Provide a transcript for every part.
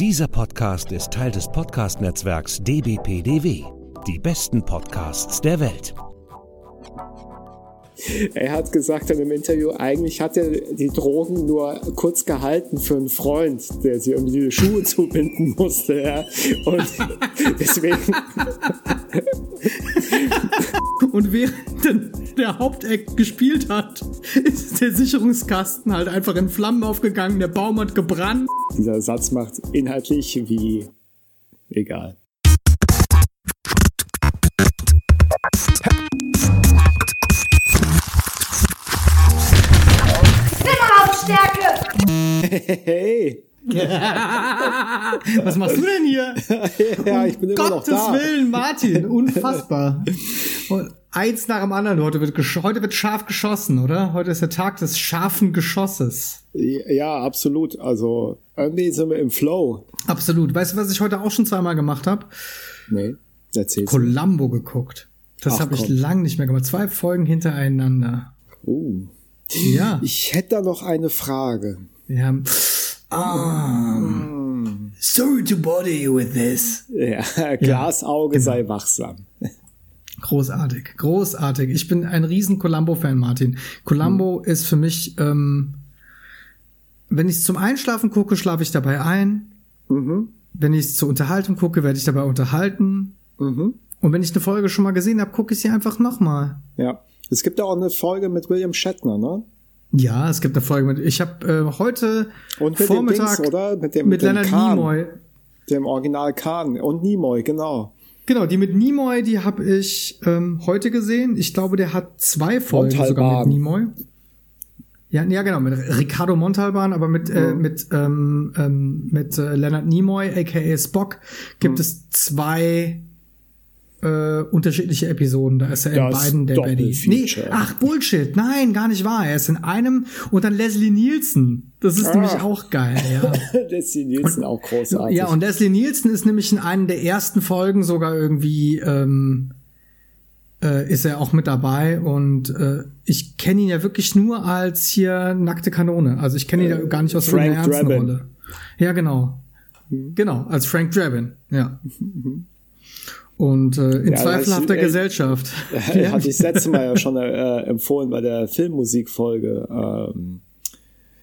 Dieser Podcast ist Teil des Podcast-Netzwerks dbpdw. Die besten Podcasts der Welt. Er hat gesagt in einem Interview, eigentlich hat er die Drogen nur kurz gehalten für einen Freund, der sie irgendwie die Schuhe zubinden musste. Ja. Und deswegen. Und während der Haupteck gespielt hat, ist der Sicherungskasten halt einfach in Flammen aufgegangen, der Baum hat gebrannt. Dieser Satz macht inhaltlich wie egal. Zimmerlautstärke! Hey! Was machst du denn hier? ja, ich bin immer Gottes noch da. Willen, Martin, unfassbar. Und eins nach dem anderen. Heute wird, heute wird scharf geschossen, oder? Heute ist der Tag des scharfen Geschosses. Ja, absolut. Also irgendwie sind wir im Flow. Absolut. Weißt du, was ich heute auch schon zweimal gemacht habe? Nee, erzähl's. Columbo geguckt. Das habe ich lang nicht mehr gemacht. Zwei Folgen hintereinander. Uh. Ja. Ich hätte da noch eine Frage. Wir haben. Um, sorry to bother you with this. Ja, Glasauge genau. sei wachsam. Großartig, großartig. Ich bin ein riesen Columbo-Fan, Martin. Columbo ist für mich, ähm, wenn ich es zum Einschlafen gucke, schlafe ich dabei ein. Mhm. Wenn ich es zur Unterhaltung gucke, werde ich dabei unterhalten. Mhm. Und wenn ich eine Folge schon mal gesehen habe, gucke ich sie einfach nochmal. Ja. Es gibt ja auch eine Folge mit William Shatner, ne? Ja, es gibt eine Folge mit. Ich habe äh, heute Und mit Vormittag Dings, oder? Mit dem, mit dem Leonard Kahn, Nimoy. Dem Original Kahn. Und Nimoy, genau. Genau, die mit Nimoy, die habe ich ähm, heute gesehen. Ich glaube, der hat zwei Folgen sogar Montalban. mit Nimoy. Ja, ja, genau, mit Ricardo Montalban, aber mit, äh, mit, ähm, ähm, mit äh, Leonard Nimoy, aka Spock, gibt es zwei äh, unterschiedliche Episoden. Da ist er in Das beiden der Baddy. Nee, ach, Bullshit. Nein, gar nicht wahr. Er ist in einem und dann Leslie Nielsen. Das ist Ah. nämlich auch geil, ja. Leslie Nielsen auch großartig. Ja, und Leslie Nielsen ist nämlich in einer der ersten Folgen sogar irgendwie, ähm, äh, ist er auch mit dabei und äh, ich kenne ihn ja wirklich nur als hier nackte Kanone. Also ich kenne ihn ja gar nicht aus Frank irgendeiner ernsten Drabin. Rolle. Ja, genau. Genau, als Frank Drabin, ja. Und äh, in Ja, zweifelhafter das- äh, Gesellschaft. Ja. Hatte ich das letzte Mal ja schon äh, empfohlen bei der Filmmusikfolge. Ähm,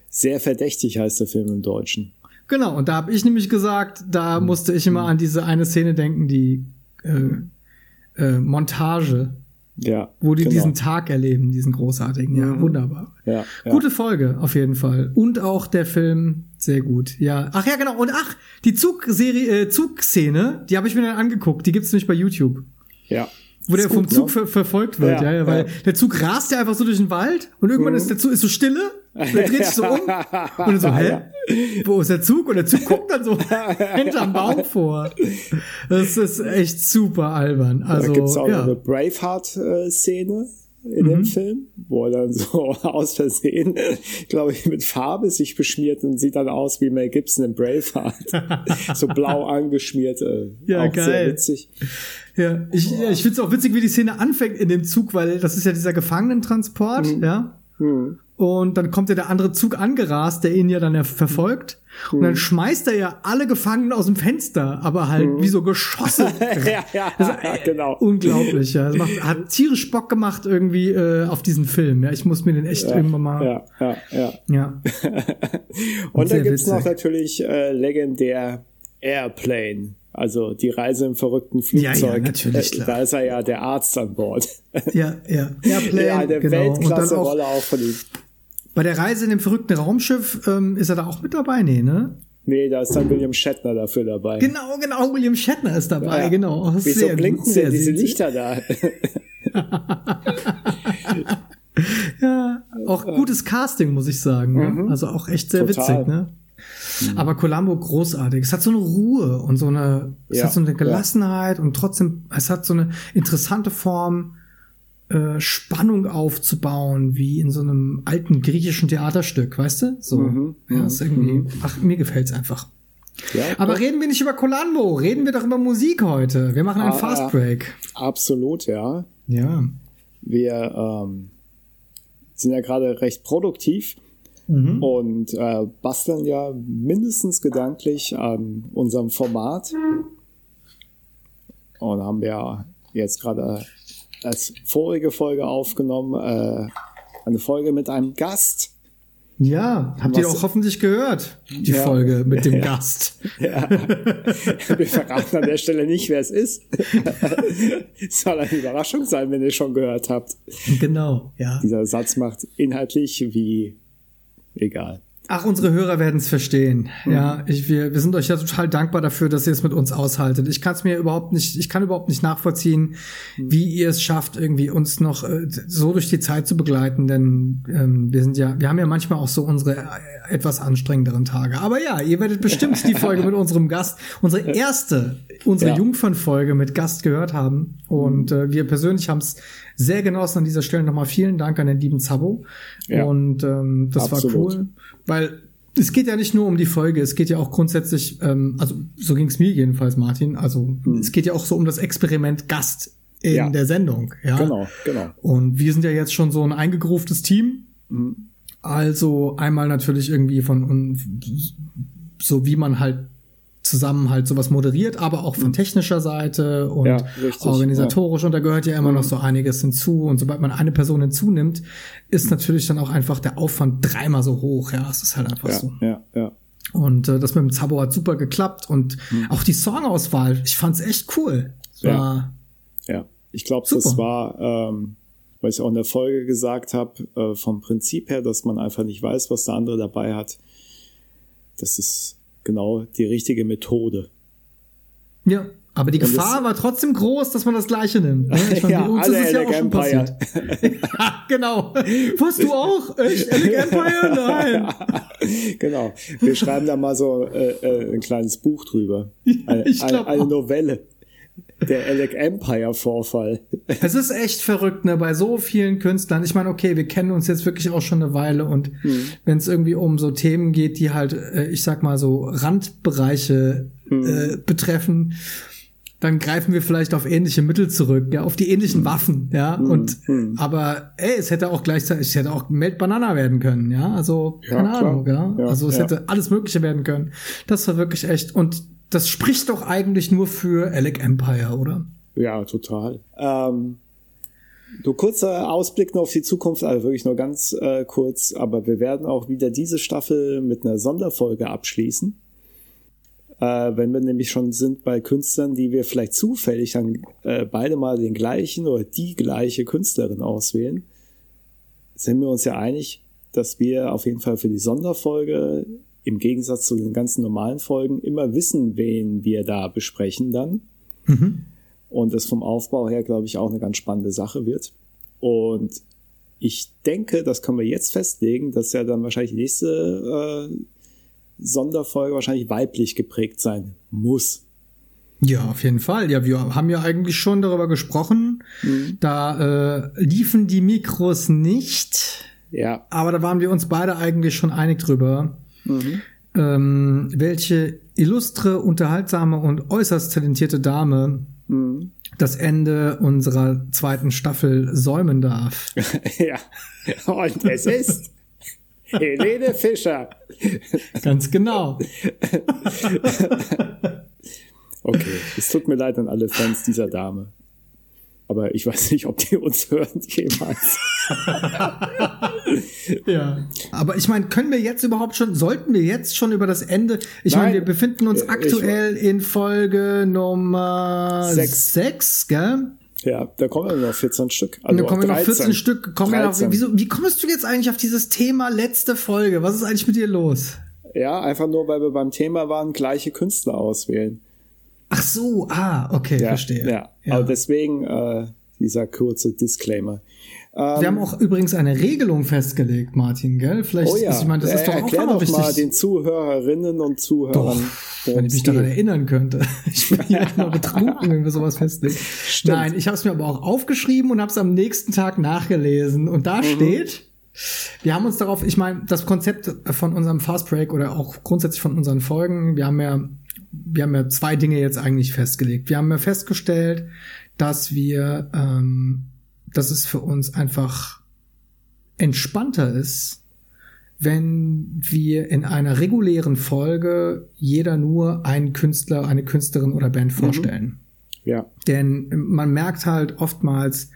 sehr verdächtig heißt der Film im Deutschen. Genau, und da habe ich nämlich gesagt, da Hm. musste ich immer an diese eine Szene denken, die äh, äh, Montage, Ja. wo die genau. diesen Tag erleben, diesen großartigen. Ja, wunderbar. Ja, ja. Gute Folge, auf jeden Fall. Und auch der Film, sehr gut. Ja. Ach ja, genau. Und ach, die Zugserie, äh, Zugszene, die habe ich mir dann angeguckt. Die gibt's nämlich bei YouTube. Ja. Wo der Ist vom gut, Zug ne? ver verfolgt wird, ja, Ja, ja, weil ja. Mhm. der Zug rast ja einfach so durch den Wald und irgendwann ist der Zug ist so Stille und er dreht sich so um und dann so, hä? Wo ist der Zug? Und der Zug guckt dann so hinterm Baum vor. Das ist echt super albern. Also, da gibt's auch ja. noch eine Braveheart-Szene in dem Film, wo er dann so aus Versehen, glaube ich, mit Farbe sich beschmiert und sieht dann aus wie Mel Gibson in Braveheart. so blau angeschmiert. Äh, Ja, auch Sehr geil. witzig. Ja, ich, ja, ich finde es auch witzig, wie die Szene anfängt in dem Zug, weil das ist ja dieser Gefangenentransport, Mhm. ja. Und dann kommt ja der andere Zug angerast, der ihn ja dann ja verfolgt. Und Mhm. dann schmeißt er ja alle Gefangenen aus dem Fenster, aber halt wie so Geschosse. ja, ja, ist, äh, genau. Unglaublich, ja. Das macht, hat tierisch Bock gemacht irgendwie äh, auf diesen Film. Ja, ich muss mir den echt irgendwann mal. Ja, ja, ja. Ja. Und Sehr dann gibt's noch witzig. natürlich äh, legendär Airplane. Also die Reise im verrückten Ja, Flugzeug. ja, natürlich, Äh, klar. Da ist er ja der Arzt an Bord. Ja, ja. Airplane, ja, eine genau. Und dann auch Weltklasse-Rolle auch von ihm. Bei der Reise in dem verrückten Raumschiff ähm, ist er da auch mit dabei, nee, ne? Nee, da ist dann William Shatner dafür dabei. Genau, genau, William Shatner ist dabei, Ja. genau. Wieso Sehr blinken gut, sehr denn diese. Lichter da? Ja, auch gutes Casting, muss ich sagen. Ne? Also auch echt sehr Mhm. Total. Mhm. witzig, ne? Aber Columbo großartig. Es hat so eine Ruhe und so eine, es Ja, hat so eine ja. Gelassenheit und trotzdem, es hat so eine interessante Form, äh, Spannung aufzubauen, wie in so einem alten griechischen Theaterstück, weißt du? So. Mhm, ja, ist irgendwie, ach, mir gefällt's einfach. ja, Aber reden wir nicht über Columbo, reden wir doch über Musik heute. Wir machen einen Ah, Fast. Break. absolut, ja. Ja. Wir ähm, sind ja gerade recht produktiv mhm. und äh, basteln ja mindestens gedanklich an unserem Format. Und haben ja jetzt gerade als vorige Folge aufgenommen, äh, eine Folge mit einem Gast. Ja, habt ihr auch hoffentlich gehört, die ja. Folge mit dem ja. Gast. Ja. Wir verraten an der Stelle nicht, wer es ist. es soll eine Überraschung sein, wenn ihr schon gehört habt. Genau, ja. Dieser Satz macht inhaltlich wie egal. Ach, unsere Hörer werden es verstehen. Mhm. Ja, ich, wir, wir sind euch ja total dankbar dafür, dass ihr es mit uns aushaltet. Ich kann es mir überhaupt nicht, ich kann überhaupt nicht nachvollziehen, mhm. wie ihr es schafft, irgendwie uns noch äh, so durch die Zeit zu begleiten, denn ähm, wir sind ja, wir haben ja manchmal auch so unsere äh, etwas anstrengenderen Tage. Aber ja, ihr werdet bestimmt die Folge mit unserem Gast, unsere erste, unsere ja. Jungfernfolge mit Gast gehört haben. Und äh, wir persönlich haben es sehr genossen an dieser Stelle. Nochmal vielen Dank an den lieben Zabo. Ja. Und ähm, das Absolut. war cool. Weil es geht ja nicht nur um die Folge, es geht ja auch grundsätzlich, ähm, also so ging es mir jedenfalls, Martin. Also mhm. es geht ja auch so um das Experiment Gast in ja. der Sendung. Ja, genau, genau. Und wir sind ja jetzt schon so ein eingegruftes Team. Mhm. Also einmal natürlich irgendwie von so wie man halt zusammen halt sowas moderiert, aber auch von mhm. technischer Seite und ja, richtig, organisatorisch. Ja. Und da gehört ja immer noch mhm. so einiges hinzu. Und sobald man eine Person hinzunimmt, ist natürlich dann auch einfach der Aufwand dreimal so hoch. Ja, es ist halt einfach ja, so. Ja, ja. Und äh, das mit dem Zabo hat super geklappt. Und mhm. auch die Songauswahl, ich fand's echt cool. ja. ja, ich glaube, das war, ähm, weil ich auch in der Folge gesagt habe, äh, vom Prinzip her, dass man einfach nicht weiß, was der andere dabei hat. Das ist genau die richtige Methode. Ja, aber die Gefahr war trotzdem groß, dass man das Gleiche nimmt. Ne? Ich meine, ja, uns ist es ja auch schon Empire. passiert. ja, genau. Warst du auch? Echt? Alec Empire? Nein. genau. Wir schreiben da mal so äh, äh, ein kleines Buch drüber. Eine, ich eine, eine Novelle. Der Alec Empire Vorfall. Es ist echt verrückt, ne, bei so vielen Künstlern. Ich meine, okay, wir kennen uns jetzt wirklich auch schon eine Weile und hm. wenn es irgendwie um so Themen geht, die halt, äh, ich sag mal so Randbereiche hm. äh, betreffen, dann greifen wir vielleicht auf ähnliche Mittel zurück, ja, auf die ähnlichen hm. Waffen, ja, hm. und hm. aber ey, es hätte auch gleichzeitig, es hätte auch Melt Banana werden können, ja, also keine ja, Ahnung, ja? ja, also es ja. hätte alles Mögliche werden können. Das war wirklich echt und das spricht doch eigentlich nur für Alec Empire, oder? Ja, total. Ähm, du kurzer Ausblick noch auf die Zukunft, also wirklich nur ganz äh, kurz, aber wir werden auch wieder diese Staffel mit einer Sonderfolge abschließen. Äh, wenn wir nämlich schon sind bei Künstlern, die wir vielleicht zufällig dann äh, beide mal den gleichen oder die gleiche Künstlerin auswählen, sind wir uns ja einig, dass wir auf jeden Fall für die Sonderfolge im Gegensatz zu den ganzen normalen Folgen immer wissen, wen wir da besprechen dann. Mhm. Und das vom Aufbau her, glaube ich, auch eine ganz spannende Sache wird. Und ich denke, das können wir jetzt festlegen, dass ja dann wahrscheinlich die nächste äh, Sonderfolge wahrscheinlich weiblich geprägt sein muss. Ja, auf jeden Fall. Ja, wir haben ja eigentlich schon darüber gesprochen. Mhm. Da äh, liefen die Mikros nicht. Ja. Aber da waren wir uns beide eigentlich schon einig drüber, Mhm. Ähm, welche illustre, unterhaltsame und äußerst talentierte Dame mhm. das Ende unserer zweiten Staffel säumen darf. ja, und es ist Helene Fischer. Ganz genau. okay, es tut mir leid an alle Fans dieser Dame. Aber ich weiß nicht, ob die uns hören jemals. ja. Aber ich meine, können wir jetzt überhaupt schon, sollten wir jetzt schon über das Ende? Ich meine, wir befinden uns aktuell ich, in Folge Nummer 6, gell? Ja, da kommen wir noch 14 Stück. Also da kommen wir noch 14 Stück. Kommen wir noch, wieso, wie kommst du jetzt eigentlich auf dieses Thema letzte Folge? Was ist eigentlich mit dir los? Ja, einfach nur, weil wir beim Thema waren, gleiche Künstler auswählen. Ach so, ah, okay, ja, verstehe. Ja, ja. aber deswegen äh, dieser kurze Disclaimer. Ähm, Wir haben auch übrigens eine Regelung festgelegt, Martin, gell? Vielleicht, oh ja. ich meine, das ist doch Erklär auch doch wichtig. mal den Zuhörerinnen und Zuhörern. Doch, wenn ich mich daran erinnern könnte. Ich bin ja immer betrunken, wenn wir sowas festlegen. Stimmt. Nein, ich habe es mir aber auch aufgeschrieben und habe es am nächsten Tag nachgelesen. Und da mhm. steht, wir haben uns darauf, ich meine, das Konzept von unserem Fast Break oder auch grundsätzlich von unseren Folgen, wir haben ja wir haben ja zwei Dinge jetzt eigentlich festgelegt. Wir haben ja festgestellt, dass wir, ähm, dass es für uns einfach entspannter ist, wenn wir in einer regulären Folge jeder nur einen Künstler, eine Künstlerin oder Band mhm. vorstellen. Mhm. Ja. Denn man merkt halt oftmals,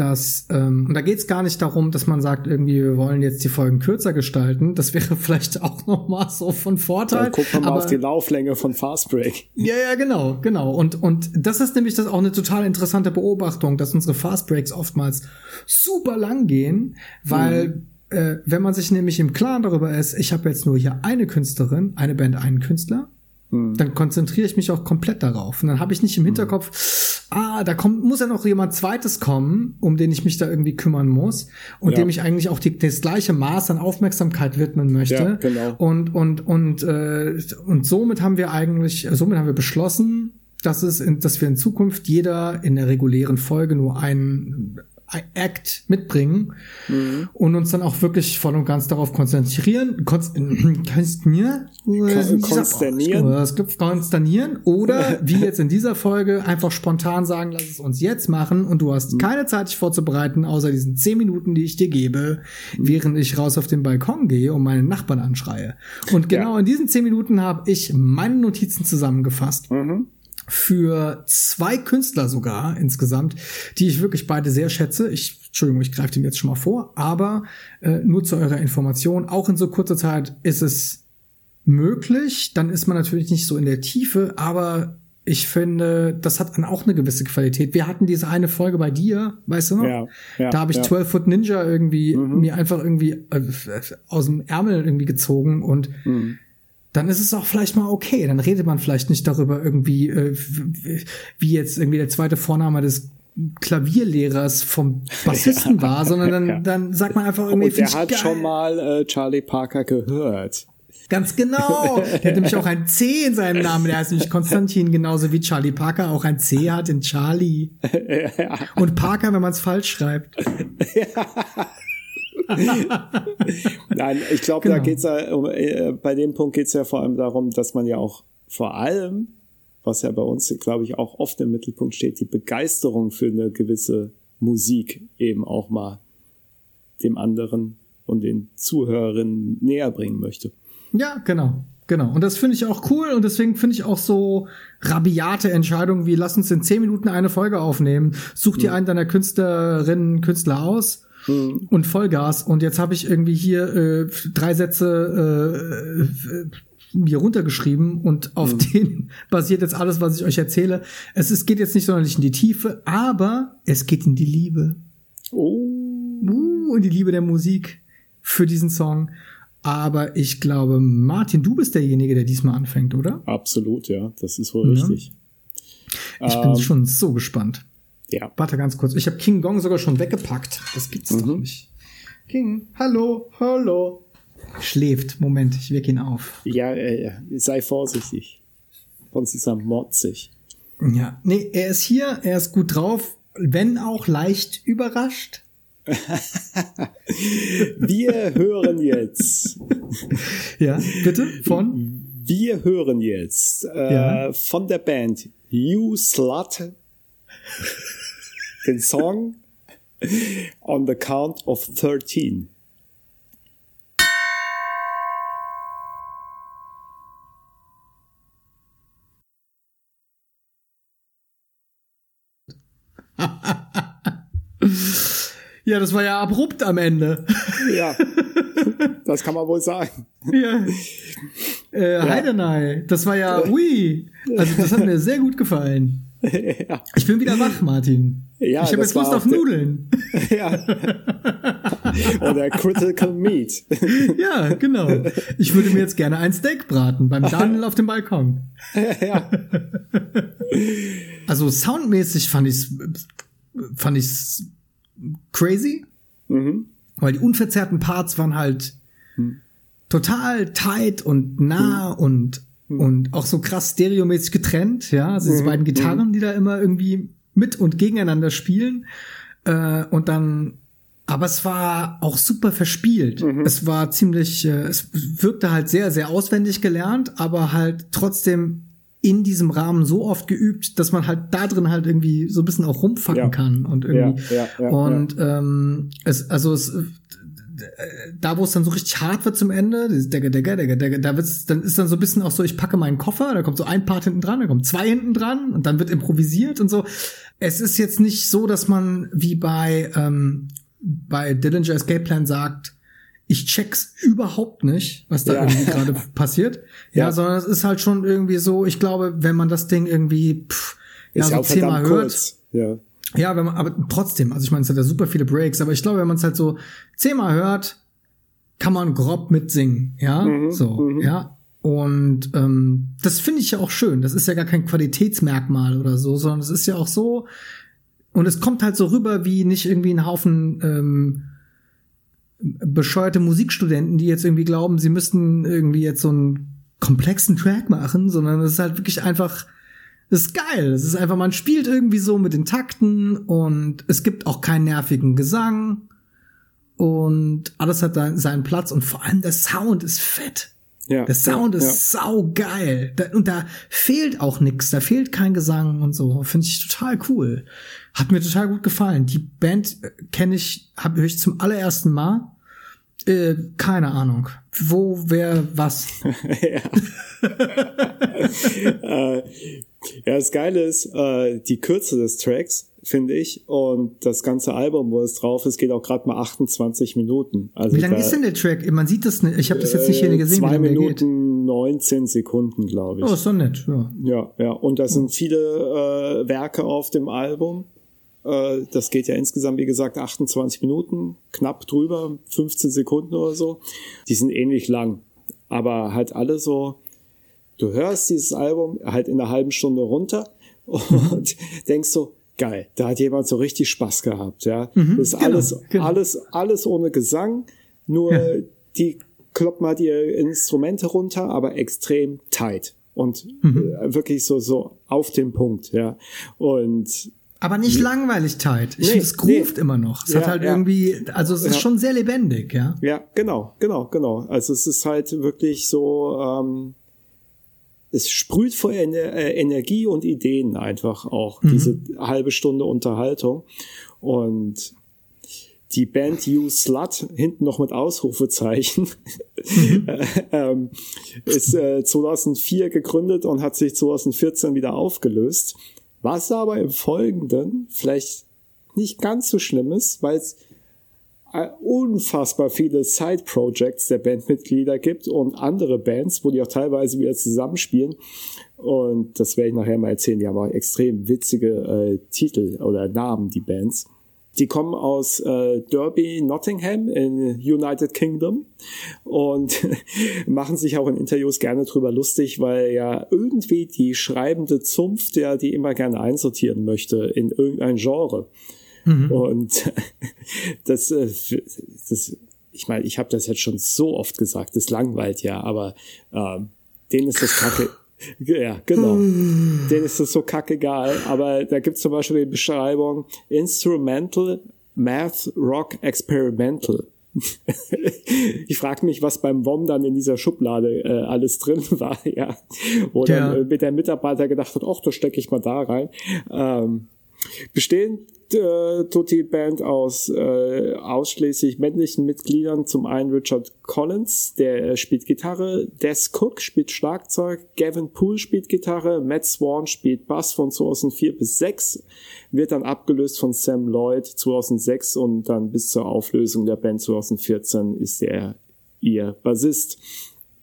dass, ähm, und da geht es gar nicht darum, dass man sagt, irgendwie, wir wollen jetzt die Folgen kürzer gestalten. Das wäre vielleicht auch noch mal so von Vorteil. Dann gucken wir mal auf die Lauflänge von Fastbreak. Ja, ja, genau, genau. Und, und das ist nämlich das auch eine total interessante Beobachtung, dass unsere Fastbreaks oftmals super lang gehen, weil mhm äh, wenn man sich nämlich im Klaren darüber ist, ich habe jetzt nur hier eine Künstlerin, eine Band, einen Künstler. Dann konzentriere ich mich auch komplett darauf. Und dann habe ich nicht im Hinterkopf, hm. ah, da kommt, muss ja noch jemand zweites kommen, um den ich mich da irgendwie kümmern muss und ja. dem ich eigentlich auch die, das gleiche Maß an Aufmerksamkeit widmen möchte. Ja, genau. Und, und, und, äh, und somit haben wir eigentlich, somit haben wir beschlossen, dass es, in, dass wir in Zukunft jeder in der regulären Folge nur einen Act mitbringen mhm. und uns dann auch wirklich voll und ganz darauf konzentrieren, konsternieren, konsternieren, konsternieren oder wie jetzt in dieser Folge einfach spontan sagen, lass es uns jetzt machen und du hast mhm. keine Zeit, dich vorzubereiten, außer diesen zehn Minuten, die ich dir gebe, mhm. während ich raus auf den Balkon gehe und meinen Nachbarn anschreie. Und genau ja. in diesen zehn Minuten habe ich meine Notizen zusammengefasst. Mhm für zwei Künstler sogar insgesamt, die ich wirklich beide sehr schätze. Ich, Entschuldigung, ich greife dem jetzt schon mal vor, aber äh, nur zu eurer Information, auch in so kurzer Zeit ist es möglich. Dann ist man natürlich nicht so in der Tiefe, aber ich finde, das hat dann auch eine gewisse Qualität. Wir hatten diese eine Folge bei dir, weißt du noch? Ja, ja, da habe ich ja. 12 Foot Ninja irgendwie mhm. mir einfach irgendwie äh, aus dem Ärmel irgendwie gezogen und mhm dann ist es auch vielleicht mal okay. Dann redet man vielleicht nicht darüber irgendwie, äh, wie jetzt irgendwie der zweite Vorname des Klavierlehrers vom Bassisten ja, war, sondern dann, ja. dann sagt man einfach irgendwie. Und der hat geil. schon mal äh, Charlie Parker gehört. Ganz genau. Der hat nämlich auch ein C in seinem Namen. Der heißt nämlich Konstantin, genauso wie Charlie Parker auch ein C hat in Charlie. Ja. Und Parker, wenn man es falsch schreibt. Nein, ich glaube, genau. da geht's ja, äh, bei dem Punkt geht's ja vor allem darum, dass man ja auch vor allem, was ja bei uns, glaube ich, auch oft im Mittelpunkt steht, die Begeisterung für eine gewisse Musik eben auch mal dem anderen und den Zuhörerinnen näher bringen möchte. Ja, genau. Genau. Und das finde ich auch cool und deswegen finde ich auch so rabiate Entscheidungen wie lass uns in zehn Minuten eine Folge aufnehmen. Such dir mhm. einen deiner Künstlerinnen, Künstler aus mhm. und Vollgas. Und jetzt habe ich irgendwie hier äh, drei Sätze äh, mir runtergeschrieben und auf mhm. denen basiert jetzt alles, was ich euch erzähle. Es ist, geht jetzt nicht sonderlich in die Tiefe, aber es geht in die Liebe. Oh. Uh, in die Liebe der Musik für diesen Song. Aber ich glaube, Martin, du bist derjenige, der diesmal anfängt, oder? Absolut, ja. Das ist wohl ja. richtig. Ich ähm, bin schon so gespannt. Ja. Warte ganz kurz. Ich habe King Gong sogar schon weggepackt. Das gibt's mhm. doch nicht. King, hallo, hallo. Schläft. Moment, ich weck ihn auf. Ja, äh, sei vorsichtig. Sonst ist er motzig. Ja, nee, er ist hier, er ist gut drauf, wenn auch leicht überrascht. Wir hören jetzt. ja, bitte, von? Wir hören jetzt äh, ja. von der Band You Slut den Song On the Count of 13. ja, das war ja abrupt am Ende. ja, das kann man wohl sagen. Ja. Äh, ja. Heidenei, das war ja, ui, also das hat mir sehr gut gefallen. ja. Ich bin wieder wach, Martin. Ja, ich habe jetzt Lust auf Nudeln. ja. Oder Critical Meat. ja, genau. Ich würde mir jetzt gerne ein Steak braten beim Daniel auf dem Balkon. ja. Also soundmäßig fand ich's fand ich's crazy, mhm. weil die unverzerrten Parts waren halt mhm. total tight und nah mhm. und hm. und auch so krass stereomäßig getrennt, ja, also diese mhm. beiden Gitarren, mhm. die da immer irgendwie mit und gegeneinander spielen äh, und dann aber es war auch super verspielt. Mhm. Es war ziemlich, äh, es wirkte halt sehr, sehr auswendig gelernt, aber halt trotzdem in diesem Rahmen so oft geübt, dass man halt da drin halt irgendwie so ein bisschen auch rumfacken ja. kann und irgendwie. Ja, ja, und ähm, es, also es, da wo es dann so richtig hart wird zum Ende, der, der, der, der, da wird's, dann ist dann so ein bisschen auch so, ich packe meinen Koffer, da kommt so ein Part hinten dran, da kommt zwei hinten dran und dann wird improvisiert und so. Es ist jetzt nicht so, dass man wie bei ähm, bei Dillinger Escape Plan sagt, ich check's überhaupt nicht, was da ja. irgendwie gerade passiert. Ja, ja, sondern es ist halt schon irgendwie so, ich glaube, wenn man das Ding irgendwie pff, ja, so zehnmal hört. Ja. Ja, wenn man, aber trotzdem, also ich meine, es hat ja super viele Breaks, aber ich glaube, wenn man es halt so zehnmal hört, kann man grob mitsingen, ja, mhm, so, mhm. ja. Und ähm, das finde ich ja auch schön. Das ist ja gar kein Qualitätsmerkmal oder so, sondern es ist ja auch so, und es kommt halt so rüber wie nicht irgendwie ein Haufen ähm, bescheuerte Musikstudenten, die jetzt irgendwie glauben, sie müssten irgendwie jetzt so einen komplexen Track machen, sondern es ist halt wirklich einfach das ist geil. Es ist einfach, man spielt irgendwie so mit den Takten und es gibt auch keinen nervigen Gesang und alles hat seinen Platz und vor allem der Sound ist fett. Ja, der Sound ja, ist ja. sau geil. und da fehlt auch nix. Da fehlt kein Gesang und so. Finde ich total cool. Hat mir total gut gefallen. Die Band äh, kenne ich, habe ich zum allerersten Mal. Äh, keine Ahnung. Wo, wer, was? äh, ja, das Geile ist, äh, die Kürze des Tracks, finde ich, und das ganze Album, wo es drauf ist, geht auch gerade mal 28 Minuten. Also wie lang ist denn der Track? Man sieht das nicht, ich habe das jetzt nicht hier gesehen. Zwei Minuten 19 Sekunden, glaube ich. Oh, ist doch nett, ja. Ja, ja, und da sind viele äh, Werke auf dem Album. Äh, das geht ja insgesamt, wie gesagt, 28 Minuten, knapp drüber, 15 Sekunden oder so. Die sind ähnlich lang, aber halt alle so du hörst dieses Album halt in einer halben Stunde runter und denkst so, geil, da hat jemand so richtig Spaß gehabt, ja. Mhm, das ist genau, alles, genau. alles, alles ohne Gesang, nur ja. die kloppen halt ihre Instrumente runter, aber extrem tight und mhm. Äh, wirklich so, so auf den Punkt, ja. Und aber nicht nee. langweilig tight. Ich nee, finde, es groovt nee. immer noch. Es ja, hat halt ja. irgendwie, also es ist ja. schon sehr lebendig, ja. Ja, genau, genau, genau. Also es ist halt wirklich so, ähm, es sprüht vor Ener äh, Energie und Ideen einfach auch, mhm. diese halbe Stunde Unterhaltung. Und die Band You Slut, hinten noch mit Ausrufezeichen, mhm. ähm, ist äh, 2004 gegründet und hat sich 2014 wieder aufgelöst. Was aber im Folgenden vielleicht nicht ganz so schlimm ist, weil es äh, unfassbar viele Side-Projects der Bandmitglieder gibt und andere Bands, wo die auch teilweise wieder zusammenspielen. Und das werde ich nachher mal erzählen. Die haben auch extrem witzige äh, Titel oder Namen, die Bands. Die kommen aus äh, Derby, Nottingham in United Kingdom und machen sich auch in Interviews gerne drüber lustig, weil ja irgendwie die schreibende Zunft ja die immer gerne einsortieren möchte in irgendein Genre. Mhm. Und das, äh, das, ich meine, ich habe das jetzt schon so oft gesagt, das langweilt ja, aber ähm, denen ist das kacke. Ja, genau. Mm. denen ist das so kackegal. Aber da gibt es zum Beispiel die Beschreibung Instrumental Math Rock Experimental. ich frage mich, was beim WOM dann in dieser Schublade äh, alles drin war, ja. Wo ja. äh, der Mitarbeiter gedacht hat, ach, da stecke ich mal da rein. Ähm, bestehen äh, tut die Band aus äh, ausschließlich männlichen Mitgliedern. Zum einen Richard Collins, der spielt Gitarre, Des Cook spielt Schlagzeug, Gavin Poole spielt Gitarre, Matt Swan spielt Bass von 2004 bis 6, wird dann abgelöst von Sam Lloyd 2006 und dann bis zur Auflösung der Band 2014 ist er ihr Bassist.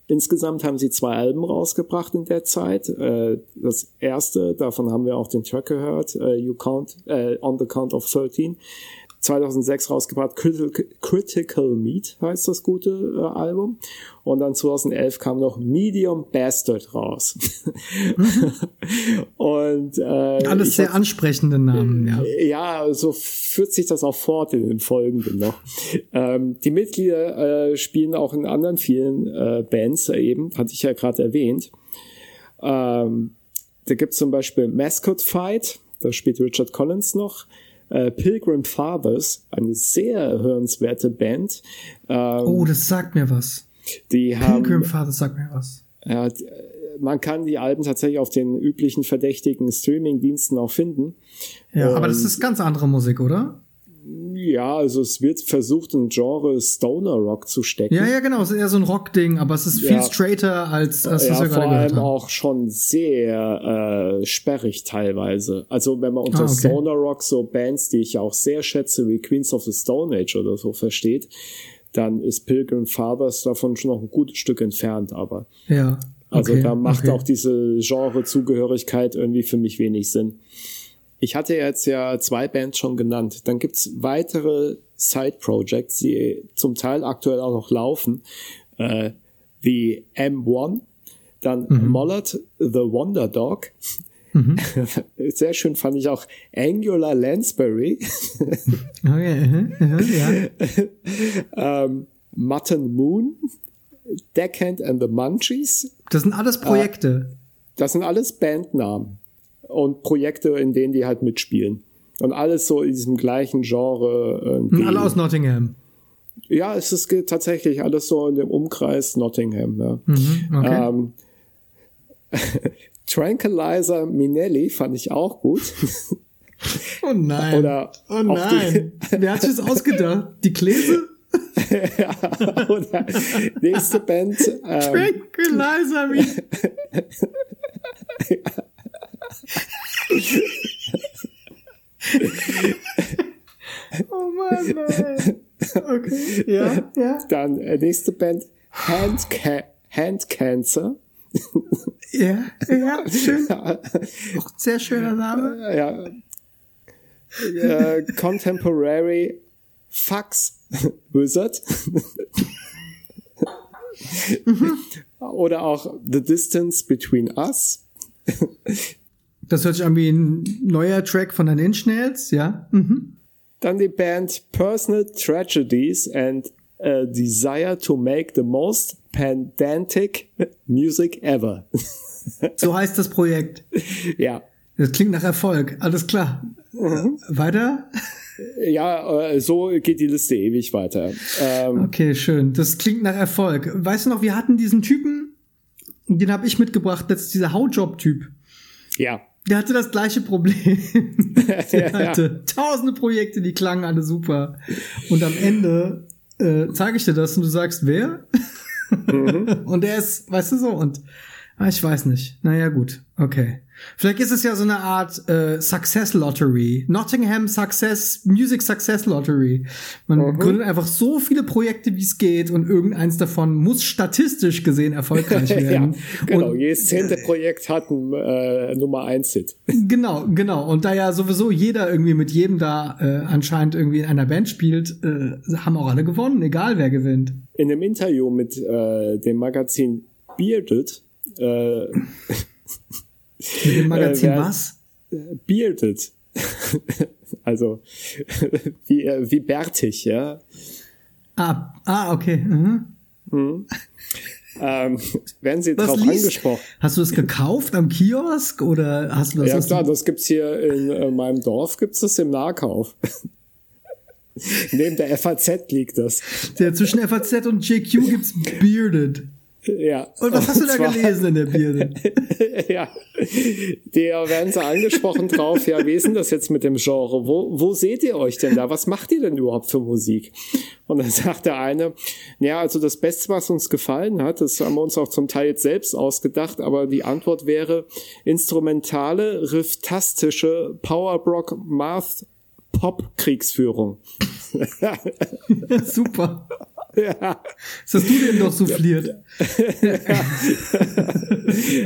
Insgesamt haben sie zwei Alben rausgebracht in der Zeit. Äh, das erste, davon haben wir auch den Track gehört, äh, You Count, äh, On the Count of 13. 2006 rausgebracht, Critical, Meat heißt das gute äh, Album. Und dann 2011 kam noch Medium Bastard raus. Mhm. und äh, alles sehr hab, ansprechende Namen, ja. Ja, so führt sich das auch fort in den folgenden noch. Ähm, die Mitglieder äh, spielen auch in anderen vielen äh, Bands eben, hatte ich ja gerade erwähnt. Ähm, da gibt's zum Beispiel Mascot Fight, da spielt Richard Collins noch äh, Pilgrim Fathers, eine sehr hörenswerte Band. Ähm, oh, das sagt mir was. Die Pilgrim haben, Pilgrim Fathers sagt mir was. Ja, man kann die Alben tatsächlich auf den üblichen verdächtigen Streaming-Diensten auch finden. Ja, Und, aber das ist ganz andere Musik, oder? Ja, also es wird versucht, ein Genre Stoner Rock zu stecken. Ja, ja, genau. Es ist eher so ein Rock-Ding, aber es ist viel ja. straighter als das, was ja, wir gerade gehört haben. Vor allem auch schon sehr äh, sperrig teilweise. Also wenn man unter ah, okay. Stoner Rock so Bands, die ich auch sehr schätze, wie Queens of the Stone Age oder so versteht, dann ist Pilgrim Fathers davon schon noch ein gutes Stück entfernt, aber. Ja. Also okay, da macht okay. auch diese Genre-Zugehörigkeit irgendwie für mich wenig Sinn. Ich hatte jetzt ja zwei Bands schon genannt. Dann gibt's weitere Side-Projects, die zum Teil aktuell auch noch laufen, äh, wie M1, dann mhm. Mollard the Wonder Dog. Mhm. Sehr schön fand ich auch Angular Lansbury. okay, uh -huh, ja. ähm, Mutton Moon, Deckhand and the Munchies. Das sind alles Projekte. Äh, das sind alles Bandnamen und Projekte, in denen die halt mitspielen. Und alles so in diesem gleichen Genre. Irgendwie. Alle aus Nottingham. Ja, es ist tatsächlich alles so in dem Umkreis Nottingham. Ja. Mhm, okay. ähm, Tranquilizer Minelli fand ich auch gut. Oh nein. Oder oh nein. Wer hat sich das ausgedacht? Die Klese? ja, oder nächste Band. Ähm, Tranquilizer Minelli. oh Mann, nein. Okay, ja, ja. Dann äh, nächste Band, Hand, Ca Hand Cancer. ja, ja, schön. Auch sehr schöner Name. Ja. Äh, Contemporary Fax Wizard. Mhm. Oder auch The Distance Between Us. Das hört sich an wie ein neuer Track von den Inch Nails, ja. Mhm. Dann die Band Personal Tragedies and a Desire to Make the Most Pedantic Music Ever. so heißt das Projekt. Ja. Das klingt nach Erfolg, alles klar. Mhm. Weiter? Ja, äh, so geht die Liste ewig weiter. Ähm, okay, schön. Das klingt nach Erfolg. Weißt du noch, wir hatten diesen Typen, den habe ich mitgebracht, das ist dieser Hautjob-Typ. Ja. Der hatte das gleiche Problem. der hatte tausende Projekte, die klangen alle super. Und am Ende äh, zeige ich dir das und du sagst, wer? Mhm. und der ist, weißt du so, und ah, ich weiß nicht. Naja, gut, okay. Vielleicht ist es ja so eine Art äh, Success Lottery. Nottingham Success, Music Success Lottery. Man mhm. gründet einfach so viele Projekte, wie es geht und irgendeins davon muss statistisch gesehen erfolgreich werden. ja, genau, und, jedes zehnte Projekt hat ein äh, Nummer eins Hit. genau, genau. Und da ja sowieso jeder irgendwie mit jedem da äh, anscheinend irgendwie in einer Band spielt, äh, haben auch alle gewonnen, egal wer gewinnt. In einem Interview mit äh, dem Magazin Bearded äh, mit dem Magazin äh, was? Bearded. also wie, äh, wie bärtig, ja. Ah, ah okay. Mhm. Mhm. Ähm, werden Sie drauf angesprochen? Hast du es gekauft am Kiosk oder hast du das? Ja klar, das gibt's hier in äh, meinem Dorf, gibt's das im Nahkauf. Neben der FAZ liegt das. Der zwischen FAZ und JQ gibt's Bearded. Ja. Und was hast du da gelesen in der Birne? ja. Da werden sie angesprochen drauf, ja, wie ist denn das jetzt mit dem Genre? Wo, wo seht ihr euch denn da? Was macht ihr denn überhaupt für Musik? Und dann sagt der eine, ja, also das Beste, was uns gefallen hat, das haben wir uns auch zum Teil jetzt selbst ausgedacht, aber die Antwort wäre instrumentale, rifftastische Powerbrock Math Pop Kriegsführung. Super. Ja. Das hast du denn doch souffliert. Ja.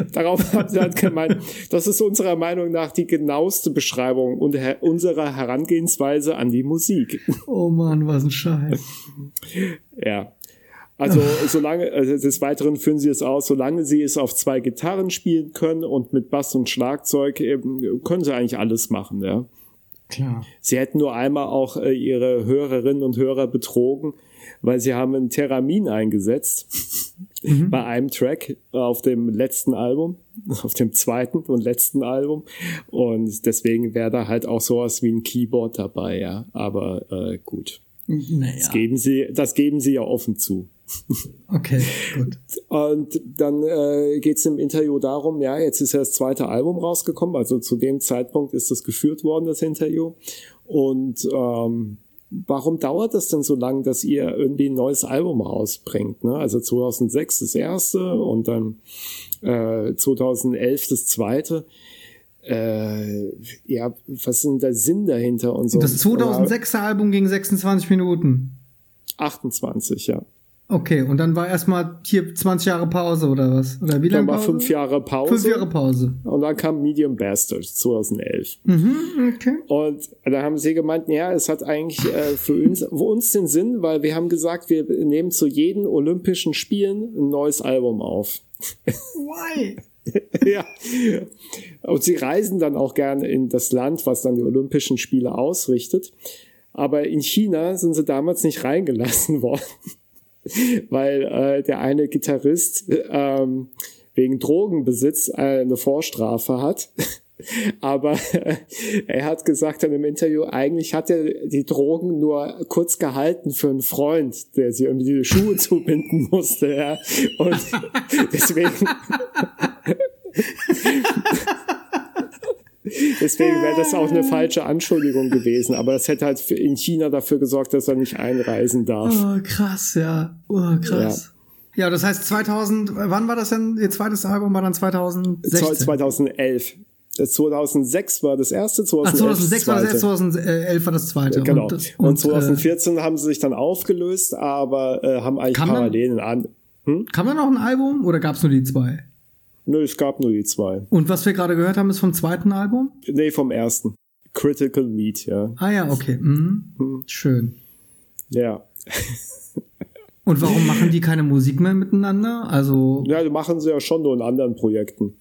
Darauf hat er gemeint, das ist unserer Meinung nach die genaueste Beschreibung unserer Herangehensweise an die Musik. Oh man, was ein Scheiß. Ja. Also solange, also des Weiteren führen sie es aus, solange sie es auf zwei Gitarren spielen können und mit Bass und Schlagzeug eben, können sie eigentlich alles machen, ja. Klar. Sie hätten nur einmal auch äh, ihre Hörerinnen und Hörer betrogen, weil sie haben ein Terramin eingesetzt mhm. bei einem Track auf dem letzten Album, auf dem zweiten und letzten Album. Und deswegen wäre da halt auch sowas wie ein Keyboard dabei, ja. Aber äh, gut. Naja. Das geben sie, das geben sie ja offen zu. Okay, gut. Und dann äh, geht es im Interview darum, ja, jetzt ist ja das zweite Album rausgekommen, also zu dem Zeitpunkt ist das geführt worden, das Interview. Und ähm, warum dauert das denn so lange, dass ihr irgendwie ein neues Album rausbringt? Ne? Also 2006 das erste und dann äh, 2011 das zweite. Äh, ja, was ist denn der Sinn dahinter und so? Das 2006er Album ging 26 Minuten. 28, ja. Okay, und dann war erstmal hier 20 Jahre Pause oder was? Oder wie lange? Dann war fünf Jahre Pause. Fünf Jahre Pause. Und dann kam Medium Bastards 2011. Mhm, okay. Und da haben sie gemeint, ja, es hat eigentlich äh, für uns, für uns den Sinn, weil wir haben gesagt, wir nehmen zu jedem Olympischen Spielen ein neues Album auf. Why? ja. Und sie reisen dann auch gerne in das Land, was dann die Olympischen Spiele ausrichtet. Aber in China sind sie damals nicht reingelassen worden weil äh, der eine Gitarrist ähm, wegen Drogenbesitz äh, eine Vorstrafe hat. Aber äh, er hat gesagt in einem Interview, eigentlich hat er die Drogen nur kurz gehalten für einen Freund, der sie irgendwie die Schuhe zubinden musste. Ja. Und deswegen Deswegen wäre das auch eine falsche Anschuldigung gewesen. Aber das hätte halt in China dafür gesorgt, dass er nicht einreisen darf. Oh, krass, ja. Oh, krass. Ja. ja, das heißt 2000, wann war das denn? Ihr zweites Album war dann 2016? 2011. 2006 war das erste, 2011, Ach, 2006 war das erste, 2011 war das zweite. Genau. Und, und, und 2014 äh, haben sie sich dann aufgelöst, aber äh, haben eigentlich Parallelen an. Hm? Kam da noch ein Album oder gab's nur die zwei? Nö, es gab nur die zwei. Und was wir gerade gehört haben, ist vom zweiten Album? Nee, vom ersten. Critical Meat, ja. Ah ja, okay. Mhm. Hm. Schön. Ja. Und warum machen die keine Musik mehr miteinander? Also. Ja, die machen sie ja schon nur in anderen Projekten.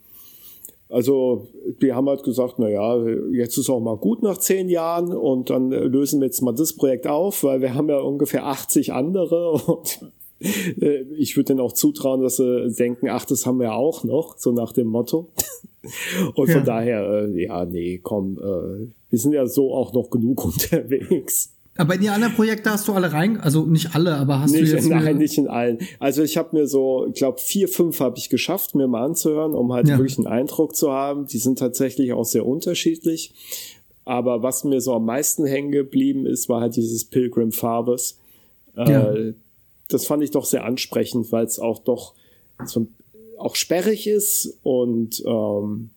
Also, die haben halt gesagt, na ja, jetzt ist auch mal gut nach zehn Jahren und dann lösen wir jetzt mal das Projekt auf, weil wir haben ja ungefähr 80 andere und ich würde denen auch zutrauen, dass sie denken, ach, das haben wir auch noch, so nach dem Motto. Und ja. von daher, äh, ja, nee, komm, äh, wir sind ja so auch noch genug unterwegs. Aber in die anderen Projekte hast du alle rein, also nicht alle, aber hast nicht, du jetzt Nein, nicht in allen. Also ich habe mir so, ich glaube vier, fünf habe ich geschafft, mir mal anzuhören, um halt ja. wirklich einen Eindruck zu haben. Die sind tatsächlich auch sehr unterschiedlich. Aber was mir so am meisten hängen geblieben ist, war halt dieses Pilgrim Fathers. Ja. Äh, das fand ich doch sehr ansprechend, weil es auch doch so, auch sperrig ist und ähm,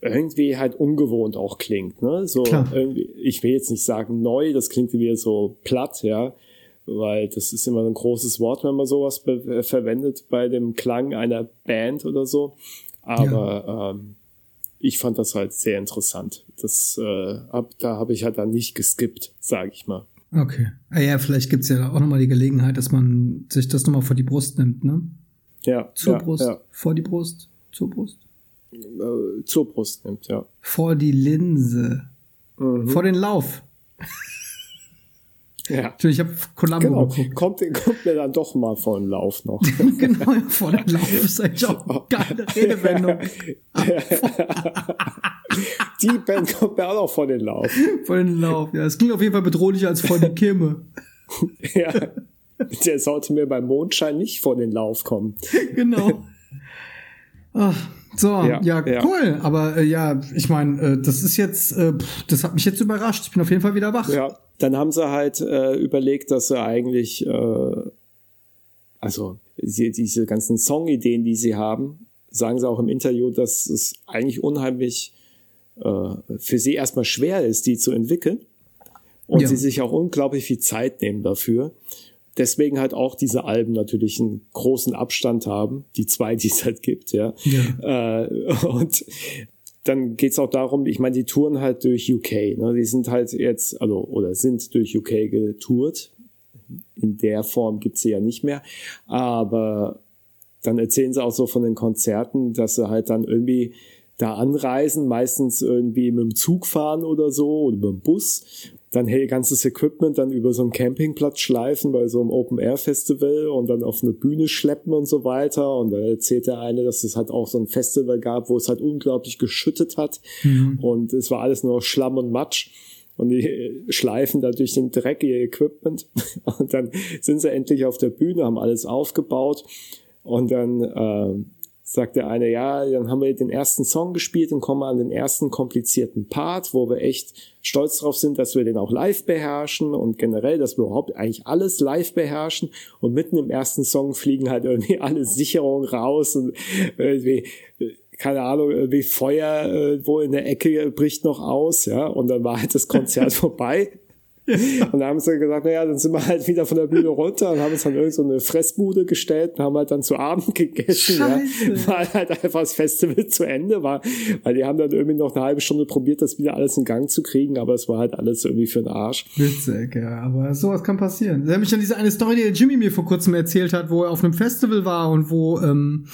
irgendwie halt ungewohnt auch klingt. Ne? So irgendwie, ich will jetzt nicht sagen neu, das klingt wieder so platt, ja, weil das ist immer ein großes Wort, wenn man sowas verwendet bei dem Klang einer Band oder so. Aber ja. ähm, ich fand das halt sehr interessant. Das äh, hab, da habe ich halt dann nicht geskippt, sage ich mal. Okay. Ah ja, vielleicht gibt's ja auch nochmal die Gelegenheit, dass man sich das nochmal vor die Brust nimmt, ne? Ja. Zur ja, Brust. Ja. Vor die Brust. Zur Brust. Äh, zur Brust nimmt, ja. Vor die Linse. Mhm. Vor den Lauf. Ja. Natürlich, ich habe Columbo genau. geguckt. Kommt, kommt mir dann doch mal vor den Lauf noch. genau, vor den Lauf ist eigentlich auch eine geile Redewendung. die Band kommt mir auch noch vor den Lauf. Vor den Lauf, ja. Es klingt auf jeden Fall bedrohlicher als vor die Kimme. ja. Der sollte mir beim Mondschein nicht vor den Lauf kommen. genau. Ach, so, ja, ja, ja, cool. Aber äh, ja, ich meine, äh, das ist jetzt, äh, pff, das hat mich jetzt überrascht. Ich bin auf jeden Fall wieder wach. Ja, dann haben sie halt äh, überlegt, dass sie eigentlich, äh, also sie, diese ganzen Songideen, die sie haben, sagen sie auch im Interview, dass es eigentlich unheimlich äh, für sie erstmal schwer ist, die zu entwickeln. Und ja. sie sich auch unglaublich viel Zeit nehmen dafür. Deswegen halt auch diese Alben natürlich einen großen Abstand haben, die zwei, die es halt gibt, ja. ja. Äh, und dann geht's auch darum, ich meine, die touren halt durch UK. Ne? Die sind halt jetzt, also, oder sind durch UK getourt. In der Form gibt's sie ja nicht mehr. Aber dann erzählen sie auch so von den Konzerten, dass sie halt dann irgendwie da anreisen, meistens irgendwie mit dem Zug fahren oder so oder mit dem Bus, dann hey, ganzes Equipment dann über so einen Campingplatz schleifen bei so einem Open-Air-Festival und dann auf eine Bühne schleppen und so weiter. Und da erzählt der eine, dass es halt auch so ein Festival gab, wo es halt unglaublich geschüttet hat mhm. und es war alles nur Schlamm und Matsch. Und die schleifen da durch den Dreck ihr Equipment. Und dann sind sie endlich auf der Bühne, haben alles aufgebaut. Und dann äh, sagt der eine, ja, dann haben wir den ersten Song gespielt und kommen an den ersten komplizierten Part, wo wir echt stolz drauf sind, dass wir den auch live beherrschen und generell, dass wir überhaupt eigentlich alles live beherrschen und mitten im ersten Song fliegen halt irgendwie alle Sicherungen raus und irgendwie keine Ahnung, wie Feuer äh, wo in der Ecke bricht noch aus, ja, und dann war halt das Konzert vorbei. Und dann haben sie gesagt, naja, dann sind wir halt wieder von der Bühne runter und haben uns dann irgend so eine Fressbude gestellt und haben halt dann zu Abend gegessen, Scheiße. ja, weil halt einfach das Festival zu Ende war. Weil die haben dann irgendwie noch eine halbe Stunde probiert, das wieder alles in Gang zu kriegen, aber es war halt alles irgendwie für den Arsch. Witzig, ja, aber sowas kann passieren. Da habe ich an diese eine Story, die der Jimmy mir vor kurzem erzählt hat, wo er auf einem Festival war und wo, ähm,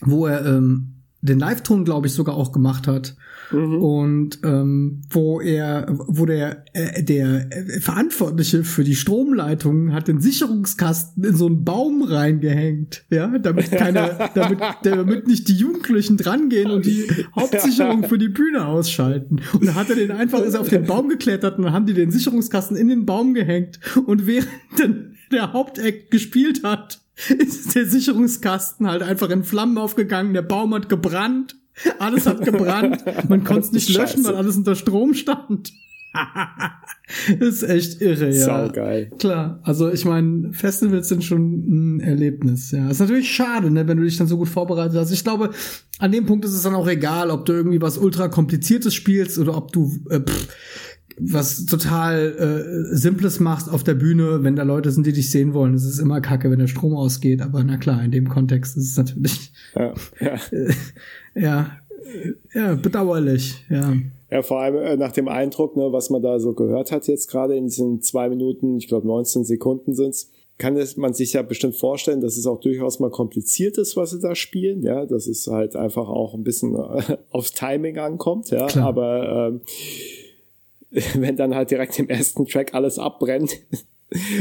wo er ähm, den Live-Ton, glaube ich, sogar auch gemacht hat. Mhm. Und ähm, wo er, wo der, äh, der Verantwortliche für die Stromleitung hat den Sicherungskasten in so einen Baum reingehängt, ja, damit keine, damit, damit nicht die Jugendlichen drangehen und die Hauptsicherung für die Bühne ausschalten. Und dann hat er den einfach, ist auf den Baum geklettert und dann haben die den Sicherungskasten in den Baum gehängt und während der Haupteck gespielt hat, ist der Sicherungskasten halt einfach in Flammen aufgegangen, der Baum hat gebrannt alles hat gebrannt. Man konnte es nicht löschen, weil alles unter Strom stand. ist echt irre, ja. Saugeil. Klar, also ich meine, Festivals sind schon ein Erlebnis, ja. Ist natürlich schade, ne, wenn du dich dann so gut vorbereitet hast. Ich glaube, an dem Punkt ist es dann auch egal, ob du irgendwie was ultra kompliziertes spielst oder ob du äh, pff, was total äh, Simples machst auf der Bühne, wenn da Leute sind, die dich sehen wollen. Es ist immer kacke, wenn der Strom ausgeht, aber na klar, in dem Kontext ist es natürlich ja, ja. Äh, ja, ja, bedauerlich, ja. Ja, vor allem äh, nach dem Eindruck, ne, was man da so gehört hat jetzt gerade in diesen zwei Minuten, ich glaube 19 Sekunden sind's, kann es, man sich ja bestimmt vorstellen, dass es auch durchaus mal kompliziert ist, was sie da spielen, ja, dass es halt einfach auch ein bisschen äh, aufs Timing ankommt, ja, Klar. aber ähm, wenn dann halt direkt im ersten Track alles abbrennt,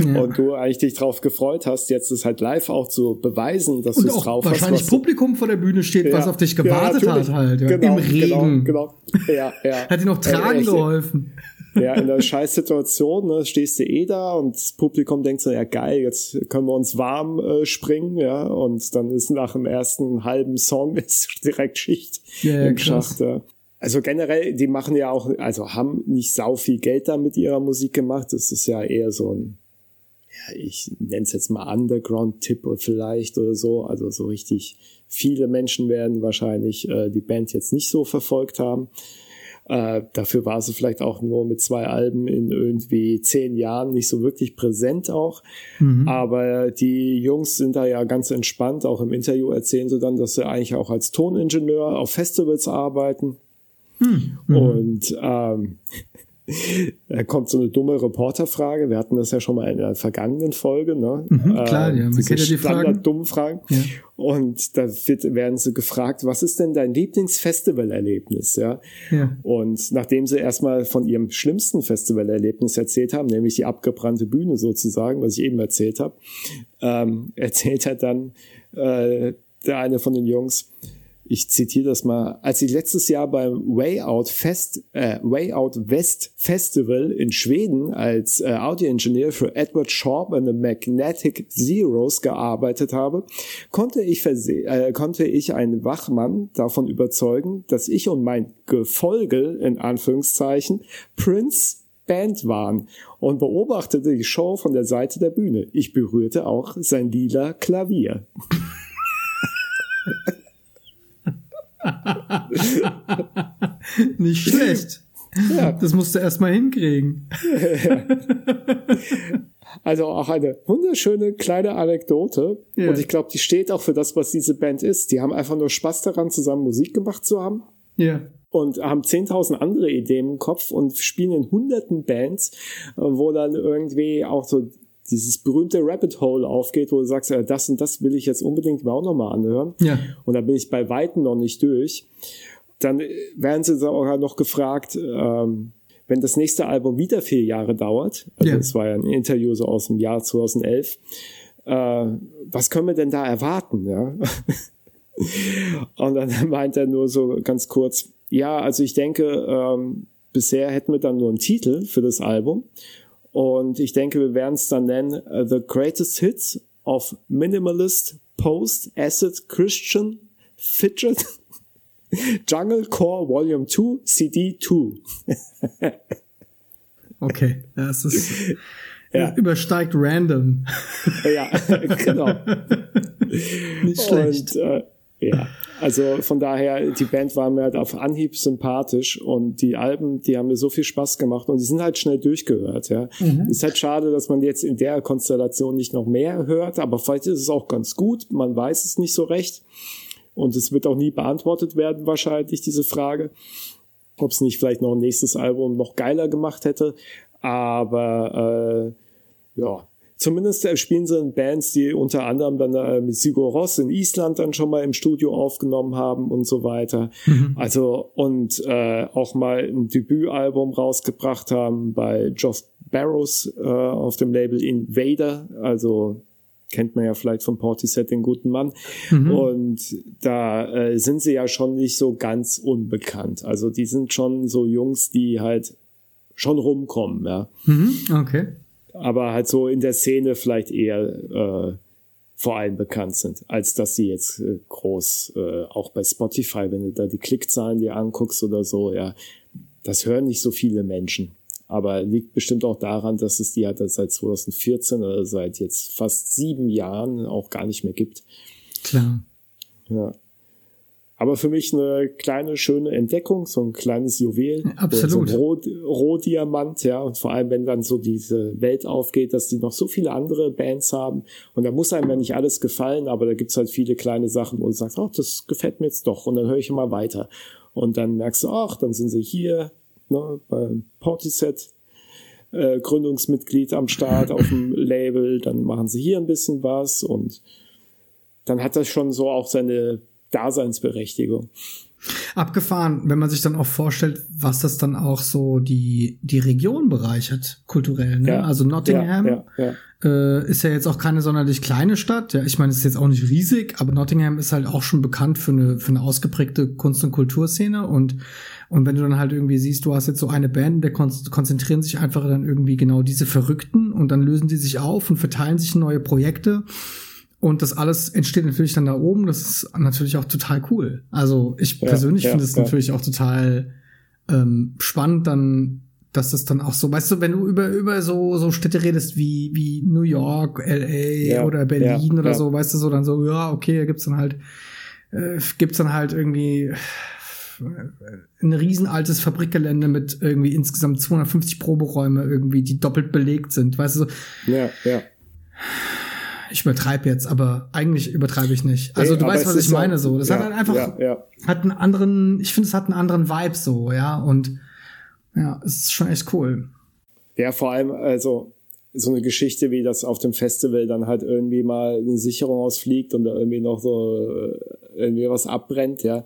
ja. und du eigentlich dich drauf gefreut hast, jetzt es halt live auch zu beweisen, dass du es drauf hast. Wahrscheinlich Publikum vor der Bühne steht, ja. was auf dich gewartet ja, hat halt. Genau, Im genau, Regen. Genau, genau. Ja, ja. Hat dir noch tragen geholfen. Ja, in der Scheißsituation, ne, stehst du eh da und das Publikum denkt so, ja geil, jetzt können wir uns warm äh, springen, ja, und dann ist nach dem ersten halben Song ist direkt Schicht ja, im Schacht. Ja. Also generell, die machen ja auch, also haben nicht sau viel Geld da mit ihrer Musik gemacht. Das ist ja eher so ein ja, ich nenne es jetzt mal Underground-Tipp vielleicht oder so. Also so richtig viele Menschen werden wahrscheinlich äh, die Band jetzt nicht so verfolgt haben. Äh, dafür war sie vielleicht auch nur mit zwei Alben in irgendwie zehn Jahren nicht so wirklich präsent auch. Mhm. Aber die Jungs sind da ja ganz entspannt. Auch im Interview erzählen sie dann, dass sie eigentlich auch als Toningenieur auf Festivals arbeiten. Mhm. Und ähm, da kommt so eine dumme Reporterfrage. Wir hatten das ja schon mal in der vergangenen Folge, ne? Mhm, klar, ja, man kennt ja die Fragen. dummen Fragen. Ja. Und da wird, werden sie gefragt, was ist denn dein Lieblingsfestivalerlebnis, ja? ja? Und nachdem sie erstmal von ihrem schlimmsten Festivalerlebnis erzählt haben, nämlich die abgebrannte Bühne sozusagen, was ich eben erzählt habe, ähm, erzählt er dann äh, der eine von den Jungs, ich zitiere das mal, als ich letztes Jahr beim Way Out Fest, äh, Way Out West Festival in Schweden als äh, Audioingenieur für Edward Sharp and the Magnetic Zeros gearbeitet habe, konnte ich, äh, konnte ich einen Wachmann davon überzeugen, dass ich und mein Gefolge, in Anführungszeichen, Prince Band waren und beobachtete die Show von der Seite der Bühne. Ich berührte auch sein lila Klavier. Nicht schlecht. Ja. Das musst du erstmal hinkriegen. Also auch eine wunderschöne kleine Anekdote. Ja. Und ich glaube, die steht auch für das, was diese Band ist. Die haben einfach nur Spaß daran, zusammen Musik gemacht zu haben. Ja. Und haben 10.000 andere Ideen im Kopf und spielen in hunderten Bands, wo dann irgendwie auch so dieses berühmte Rabbit Hole aufgeht, wo du sagst, ja, das und das will ich jetzt unbedingt mir auch nochmal anhören. Ja. Und da bin ich bei Weitem noch nicht durch. Dann werden sie auch noch gefragt, ähm, wenn das nächste Album wieder vier Jahre dauert, also es ja. war ja ein Interview so aus dem Jahr 2011, äh, was können wir denn da erwarten? Ja? und dann meint er nur so ganz kurz, ja, also ich denke, ähm, bisher hätten wir dann nur einen Titel für das Album und ich denke, wir werden es dann nennen uh, The Greatest Hits of Minimalist Post Acid Christian Fidget Jungle Core Volume 2 CD 2. okay, das ist ja. übersteigt random. Ja, genau. Nicht schlecht. Und, äh, also von daher, die Band war mir halt auf Anhieb sympathisch und die Alben, die haben mir so viel Spaß gemacht und die sind halt schnell durchgehört, ja. Mhm. Ist halt schade, dass man jetzt in der Konstellation nicht noch mehr hört, aber vielleicht ist es auch ganz gut, man weiß es nicht so recht und es wird auch nie beantwortet werden wahrscheinlich, diese Frage, ob es nicht vielleicht noch ein nächstes Album noch geiler gemacht hätte, aber äh, ja, Zumindest äh, spielen sie in Bands, die unter anderem dann äh, mit Sigur Ross in Island dann schon mal im Studio aufgenommen haben und so weiter. Mhm. Also und äh, auch mal ein Debütalbum rausgebracht haben bei Josh Barrows äh, auf dem Label Invader. Also kennt man ja vielleicht von Portishead den guten Mann. Mhm. Und da äh, sind sie ja schon nicht so ganz unbekannt. Also die sind schon so Jungs, die halt schon rumkommen, ja. Mhm, okay aber halt so in der Szene vielleicht eher äh, vor allem bekannt sind, als dass sie jetzt äh, groß, äh, auch bei Spotify, wenn du da die Klickzahlen dir anguckst oder so, ja, das hören nicht so viele Menschen. Aber liegt bestimmt auch daran, dass es die halt seit 2014 oder seit jetzt fast sieben Jahren auch gar nicht mehr gibt. Klar. Ja. Aber für mich eine kleine, schöne Entdeckung, so ein kleines Juwel. Absolut. So ein Roh Rohdiamant, ja. Und vor allem, wenn dann so diese Welt aufgeht, dass die noch so viele andere Bands haben. Und da muss einem ja nicht alles gefallen, aber da gibt's halt viele kleine Sachen, wo du sagst, ach, das gefällt mir jetzt doch. Und dann höre ich immer weiter. Und dann merkst du, ach, dann sind sie hier, ne, beim Portiset. Äh, Gründungsmitglied am Start auf dem Label, dann machen sie hier ein bisschen was und dann hat das schon so auch seine Daseinsberechtigung. Abgefahren, wenn man sich dann auch vorstellt, was das dann auch so die, die Region bereichert, kulturell. Ne? Ja, also Nottingham ja, ja, äh, ist ja jetzt auch keine sonderlich kleine Stadt. Ja, ich meine, es ist jetzt auch nicht riesig, aber Nottingham ist halt auch schon bekannt für eine, für eine ausgeprägte Kunst- und Kulturszene. Und, und wenn du dann halt irgendwie siehst, du hast jetzt so eine Band, der kon konzentrieren sich einfach dann irgendwie genau diese Verrückten und dann lösen die sich auf und verteilen sich in neue Projekte. Und das alles entsteht natürlich dann da oben. Das ist natürlich auch total cool. Also ich ja, persönlich ja, finde es ja. natürlich auch total ähm, spannend, dann, dass das dann auch so, weißt du, wenn du über über so so Städte redest wie wie New York, L.A. oder Berlin oder so, weißt du so dann so, ja okay, da gibt's dann halt äh, gibt's dann halt irgendwie äh, ein riesenaltes Fabrikgelände mit irgendwie insgesamt 250 Proberäume irgendwie, die doppelt belegt sind, weißt du so. Ja, ja ich übertreibe jetzt, aber eigentlich übertreibe ich nicht. Also nee, du weißt, was ich meine, so. Das ja, hat halt einfach, ja, ja. hat einen anderen, ich finde, es hat einen anderen Vibe so, ja, und ja, es ist schon echt cool. Ja, vor allem, also, so eine Geschichte wie das auf dem Festival dann halt irgendwie mal eine Sicherung ausfliegt und da irgendwie noch so äh, irgendwie was abbrennt, ja.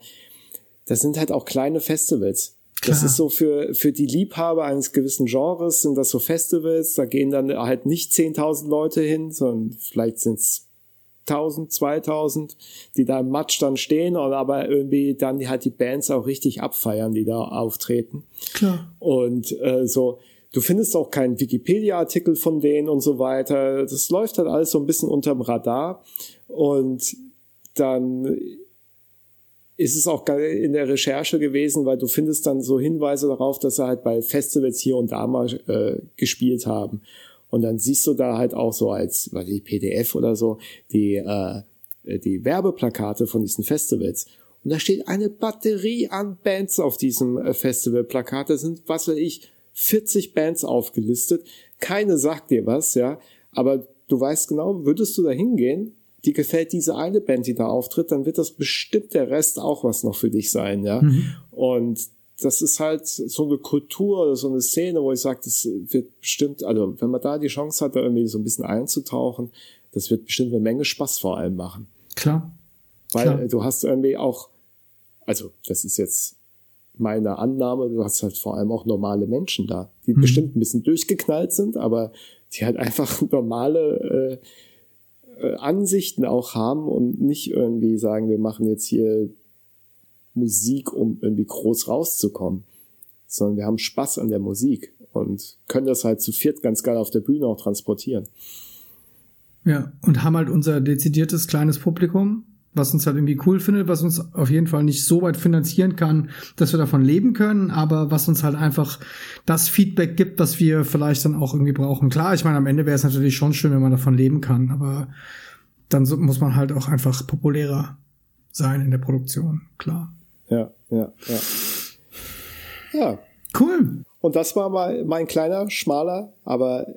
Das sind halt auch kleine Festivals. Das ist so für, für die Liebhaber eines gewissen Genres sind das so Festivals, da gehen dann halt nicht 10.000 Leute hin, sondern vielleicht sind es 1000, 2000, die da im Matsch dann stehen und aber irgendwie dann halt die Bands auch richtig abfeiern, die da auftreten. Klar. Und äh, so, du findest auch keinen Wikipedia-Artikel von denen und so weiter. Das läuft halt alles so ein bisschen unterm Radar und dann ist es auch in der Recherche gewesen, weil du findest dann so Hinweise darauf, dass sie halt bei Festivals hier und da mal äh, gespielt haben. Und dann siehst du da halt auch so als, weil die PDF oder so, die, äh, die Werbeplakate von diesen Festivals. Und da steht eine Batterie an Bands auf diesem äh, Festivalplakat. Da sind, was weiß ich, 40 Bands aufgelistet. Keine sagt dir was, ja. Aber du weißt genau, würdest du da hingehen, die gefällt diese eine Band, die da auftritt, dann wird das bestimmt der Rest auch was noch für dich sein, ja. Mhm. Und das ist halt so eine Kultur, so eine Szene, wo ich sage, das wird bestimmt, also wenn man da die Chance hat, da irgendwie so ein bisschen einzutauchen, das wird bestimmt eine Menge Spaß vor allem machen. Klar. Weil Klar. du hast irgendwie auch, also das ist jetzt meine Annahme, du hast halt vor allem auch normale Menschen da, die mhm. bestimmt ein bisschen durchgeknallt sind, aber die halt einfach normale äh, äh, Ansichten auch haben und nicht irgendwie sagen, wir machen jetzt hier Musik, um irgendwie groß rauszukommen, sondern wir haben Spaß an der Musik und können das halt zu viert ganz geil auf der Bühne auch transportieren. Ja, und haben halt unser dezidiertes kleines Publikum, was uns halt irgendwie cool findet, was uns auf jeden Fall nicht so weit finanzieren kann, dass wir davon leben können, aber was uns halt einfach das Feedback gibt, was wir vielleicht dann auch irgendwie brauchen. Klar, ich meine, am Ende wäre es natürlich schon schön, wenn man davon leben kann, aber dann muss man halt auch einfach populärer sein in der Produktion, klar. Ja, ja, ja. Ja. Cool. Und das war mal mein kleiner, schmaler, aber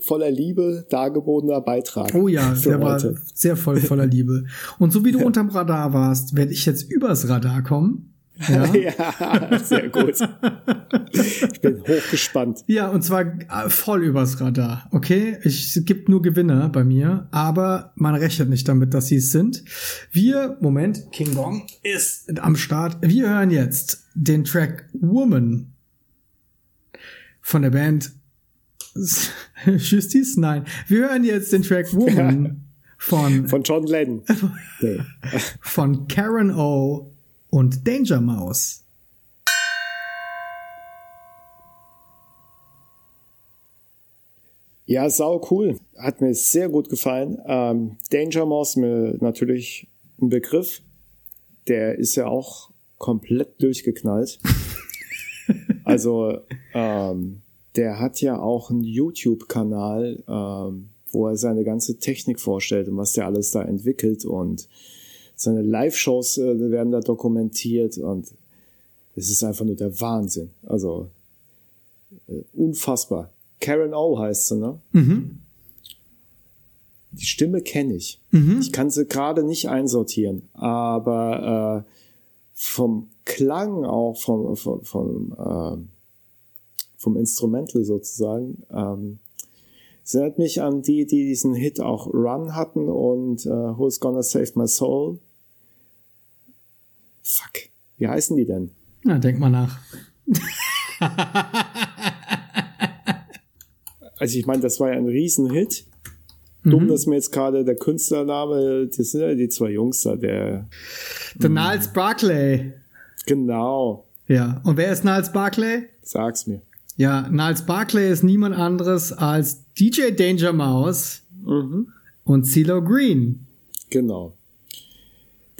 voller Liebe dargebotener Beitrag. Oh ja, der heute. war sehr voll voller Liebe. Und so wie du unterm Radar warst, werde ich jetzt übers Radar kommen. Ja, ja sehr gut. ich bin hochgespannt. Ja, und zwar äh, voll übers Radar. Okay, ich, es gibt nur Gewinner bei mir, aber man rechnet nicht damit, dass sie es sind. Wir, Moment, King Gong ist am Start. Wir hören jetzt den Track Woman von der Band Justice? Nein. Wir hören jetzt den Track Woman von, von John Lennon. von Karen O und Danger Mouse. Ja, sau cool. Hat mir sehr gut gefallen. Ähm, Danger Mouse mir natürlich ein Begriff. Der ist ja auch komplett durchgeknallt. also ähm, der hat ja auch einen YouTube-Kanal, ähm, wo er seine ganze Technik vorstellt und was der alles da entwickelt und seine Live-Shows äh, werden da dokumentiert und es ist einfach nur der Wahnsinn. Also äh, unfassbar. Karen O heißt sie, ne? Mhm. Die Stimme kenne ich. Mhm. Ich kann sie gerade nicht einsortieren, aber äh, vom Klang auch vom, vom, vom äh, vom Instrumental sozusagen. Ähm, sie erinnert mich an die, die diesen Hit auch Run hatten und äh, Who's Gonna Save My Soul. Fuck, wie heißen die denn? Na, denk mal nach. also ich meine, das war ja ein Riesenhit. Mhm. Dumm, dass mir jetzt gerade der Künstlername, das sind ja die zwei Jungs da, der. Der Niles Barclay. Genau. Ja. Und wer ist Niles Barclay? Sag's mir. Ja, Niles Barclay ist niemand anderes als DJ Danger Mouse mhm. und CeeLo Green. Genau.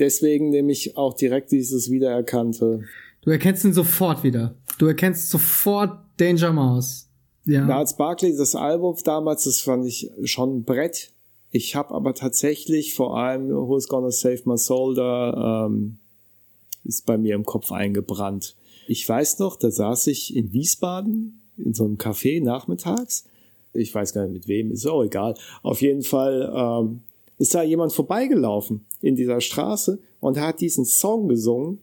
Deswegen nehme ich auch direkt dieses Wiedererkannte. Du erkennst ihn sofort wieder. Du erkennst sofort Danger Mouse. Ja. Niles Barclay, das Album damals, das fand ich schon ein Brett. Ich habe aber tatsächlich vor allem Who's Gonna Save My Soul da ähm, ist bei mir im Kopf eingebrannt. Ich weiß noch, da saß ich in Wiesbaden in so einem Café nachmittags. Ich weiß gar nicht mit wem, ist auch egal. Auf jeden Fall ähm, ist da jemand vorbeigelaufen in dieser Straße und hat diesen Song gesungen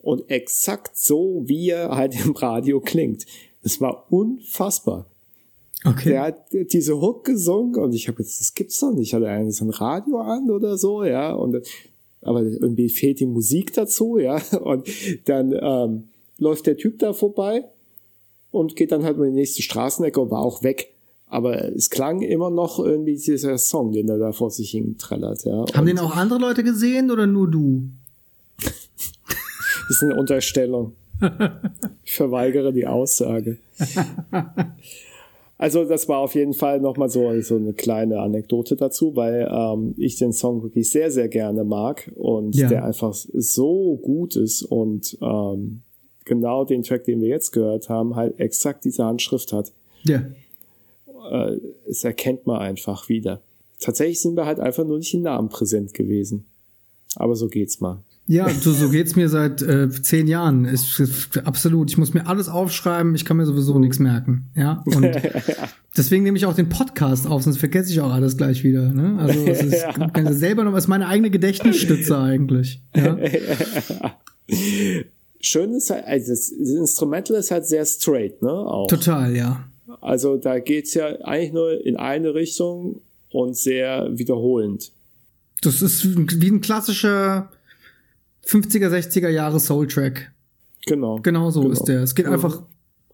und exakt so, wie er halt im Radio klingt. Das war unfassbar. Okay. Der hat diese Hook gesungen und ich habe jetzt, das gibt's doch nicht. Hat er so ein Radio an oder so, ja? Und aber irgendwie fehlt die Musik dazu, ja? Und dann ähm, läuft der Typ da vorbei und geht dann halt in die nächste Straßenecke und war auch weg. Aber es klang immer noch irgendwie dieser Song, den er da vor sich hin trällert. Ja. Haben und den auch andere Leute gesehen oder nur du? das ist eine Unterstellung. Ich verweigere die Aussage. Also das war auf jeden Fall nochmal so, so eine kleine Anekdote dazu, weil ähm, ich den Song wirklich sehr, sehr gerne mag und ja. der einfach so gut ist und ähm, genau den Track, den wir jetzt gehört haben, halt exakt diese Handschrift hat. Ja. Äh, es erkennt man einfach wieder. Tatsächlich sind wir halt einfach nur nicht in Namen präsent gewesen. Aber so geht's mal. Ja, so, so geht's mir seit äh, zehn Jahren. Ist, ist, absolut. Ich muss mir alles aufschreiben. Ich kann mir sowieso nichts merken. Ja. Und deswegen nehme ich auch den Podcast auf, sonst vergesse ich auch alles gleich wieder. Ne? Also es ist, kann selber noch, ist meine eigene Gedächtnisstütze eigentlich. Ja. schön ist halt, also das Instrumental ist halt sehr straight, ne? Auch. Total, ja. Also da geht's ja eigentlich nur in eine Richtung und sehr wiederholend. Das ist wie ein klassischer 50er, 60er Jahre Soul-Track. Genau. Genau so genau. ist der. Es geht ja. einfach,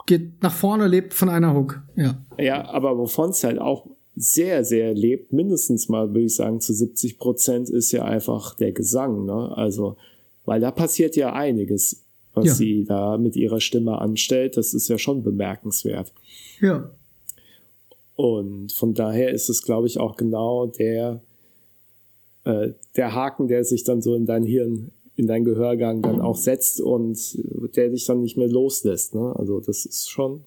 geht nach vorne, lebt von einer Hook. Ja. Ja, aber wovon es halt auch sehr, sehr lebt, mindestens mal, würde ich sagen, zu 70 Prozent ist ja einfach der Gesang, ne? Also, weil da passiert ja einiges was ja. sie da mit ihrer Stimme anstellt. Das ist ja schon bemerkenswert. Ja. Und von daher ist es, glaube ich, auch genau der, äh, der Haken, der sich dann so in dein Hirn, in dein Gehörgang dann auch setzt und der dich dann nicht mehr loslässt. Ne? Also das ist schon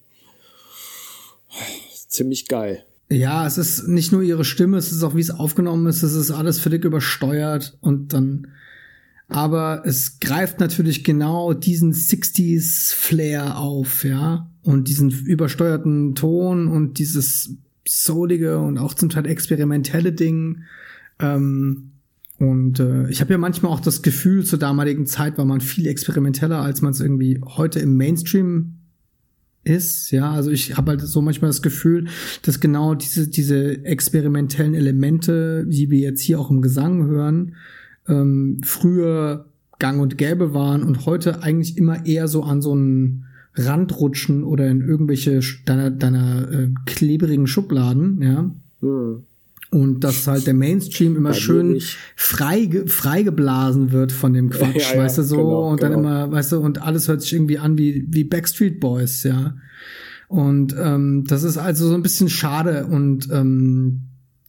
ziemlich geil. Ja, es ist nicht nur ihre Stimme, es ist auch, wie es aufgenommen ist, es ist alles völlig übersteuert und dann, aber es greift natürlich genau diesen 60s Flair auf, ja, und diesen übersteuerten Ton und dieses soulige und auch zum Teil experimentelle Ding. Ähm, und äh, ich habe ja manchmal auch das Gefühl, zur damaligen Zeit war man viel experimenteller, als man es irgendwie heute im Mainstream ist. Ja, also ich habe halt so manchmal das Gefühl, dass genau diese, diese experimentellen Elemente, die wir jetzt hier auch im Gesang hören, ähm, früher gang und gäbe waren und heute eigentlich immer eher so an so einen Rand rutschen oder in irgendwelche deiner, deiner äh, klebrigen Schubladen, ja. Mhm. Und dass halt der Mainstream immer schön frei, freigeblasen wird von dem Quatsch, ja, weißt du, so, genau, und dann genau. immer, weißt du, und alles hört sich irgendwie an wie, wie Backstreet Boys, ja. Und ähm, das ist also so ein bisschen schade und ähm,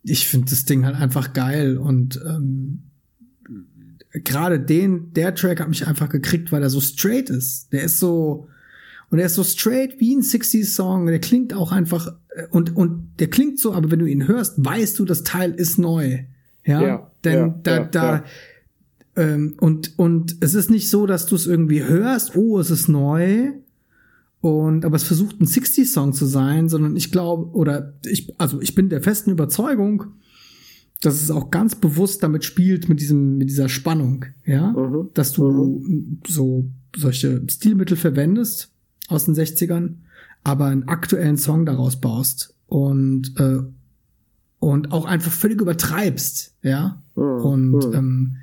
ich finde das Ding halt einfach geil und ähm, gerade den, der Track hat mich einfach gekriegt, weil er so straight ist. Der ist so, und er ist so straight wie ein 60s-Song. Der klingt auch einfach, äh, und, und der klingt so, aber wenn du ihn hörst, weißt du, das Teil ist neu. Ja. ja Denn ja, da, ja, da, ähm, und, und es ist nicht so, dass du es irgendwie hörst, oh, es ist neu. Und, aber es versucht ein 60s-Song zu sein, sondern ich glaube, oder ich, also ich bin der festen Überzeugung, dass es auch ganz bewusst damit spielt, mit diesem, mit dieser Spannung, ja, mhm. dass du mhm. so solche Stilmittel verwendest, aus den 60ern, aber einen aktuellen Song daraus baust und äh, und auch einfach völlig übertreibst, ja. Mhm. Und mhm. ähm,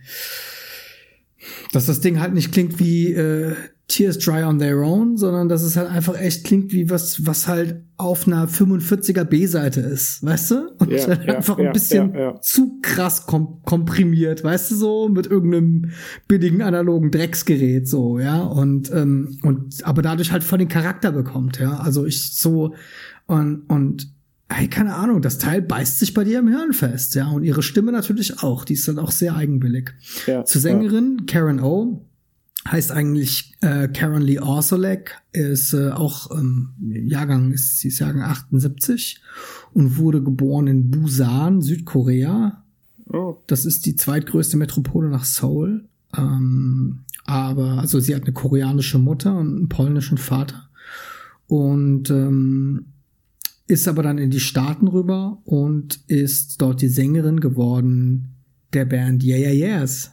dass das Ding halt nicht klingt wie äh, Tears Dry on Their Own, sondern dass es halt einfach echt klingt wie was, was halt auf einer 45er B-Seite ist, weißt du? Und ja, halt ja, einfach ein bisschen zu krass kom komprimiert, weißt du so, mit irgendeinem billigen analogen Drecksgerät, so, ja, und, ähm, und, aber dadurch halt voll den Charakter bekommt, ja, also ich so, und, und, ey, keine Ahnung, das Teil beißt sich bei dir im Hirn fest, ja, und ihre Stimme natürlich auch, die ist dann auch sehr eigenwillig. Zur Sängerin Karen O, heißt eigentlich äh, Karen Lee Orsolek, ist äh, auch ähm, Jahrgang, ist, sie ist Jahrgang 78 und wurde geboren in Busan, Südkorea. Oh. Das ist die zweitgrößte Metropole nach Seoul. Ähm, aber, also sie hat eine koreanische Mutter und einen polnischen Vater. Und ähm, ist aber dann in die Staaten rüber und ist dort die Sängerin geworden der Band Yeah Yeah Yeahs.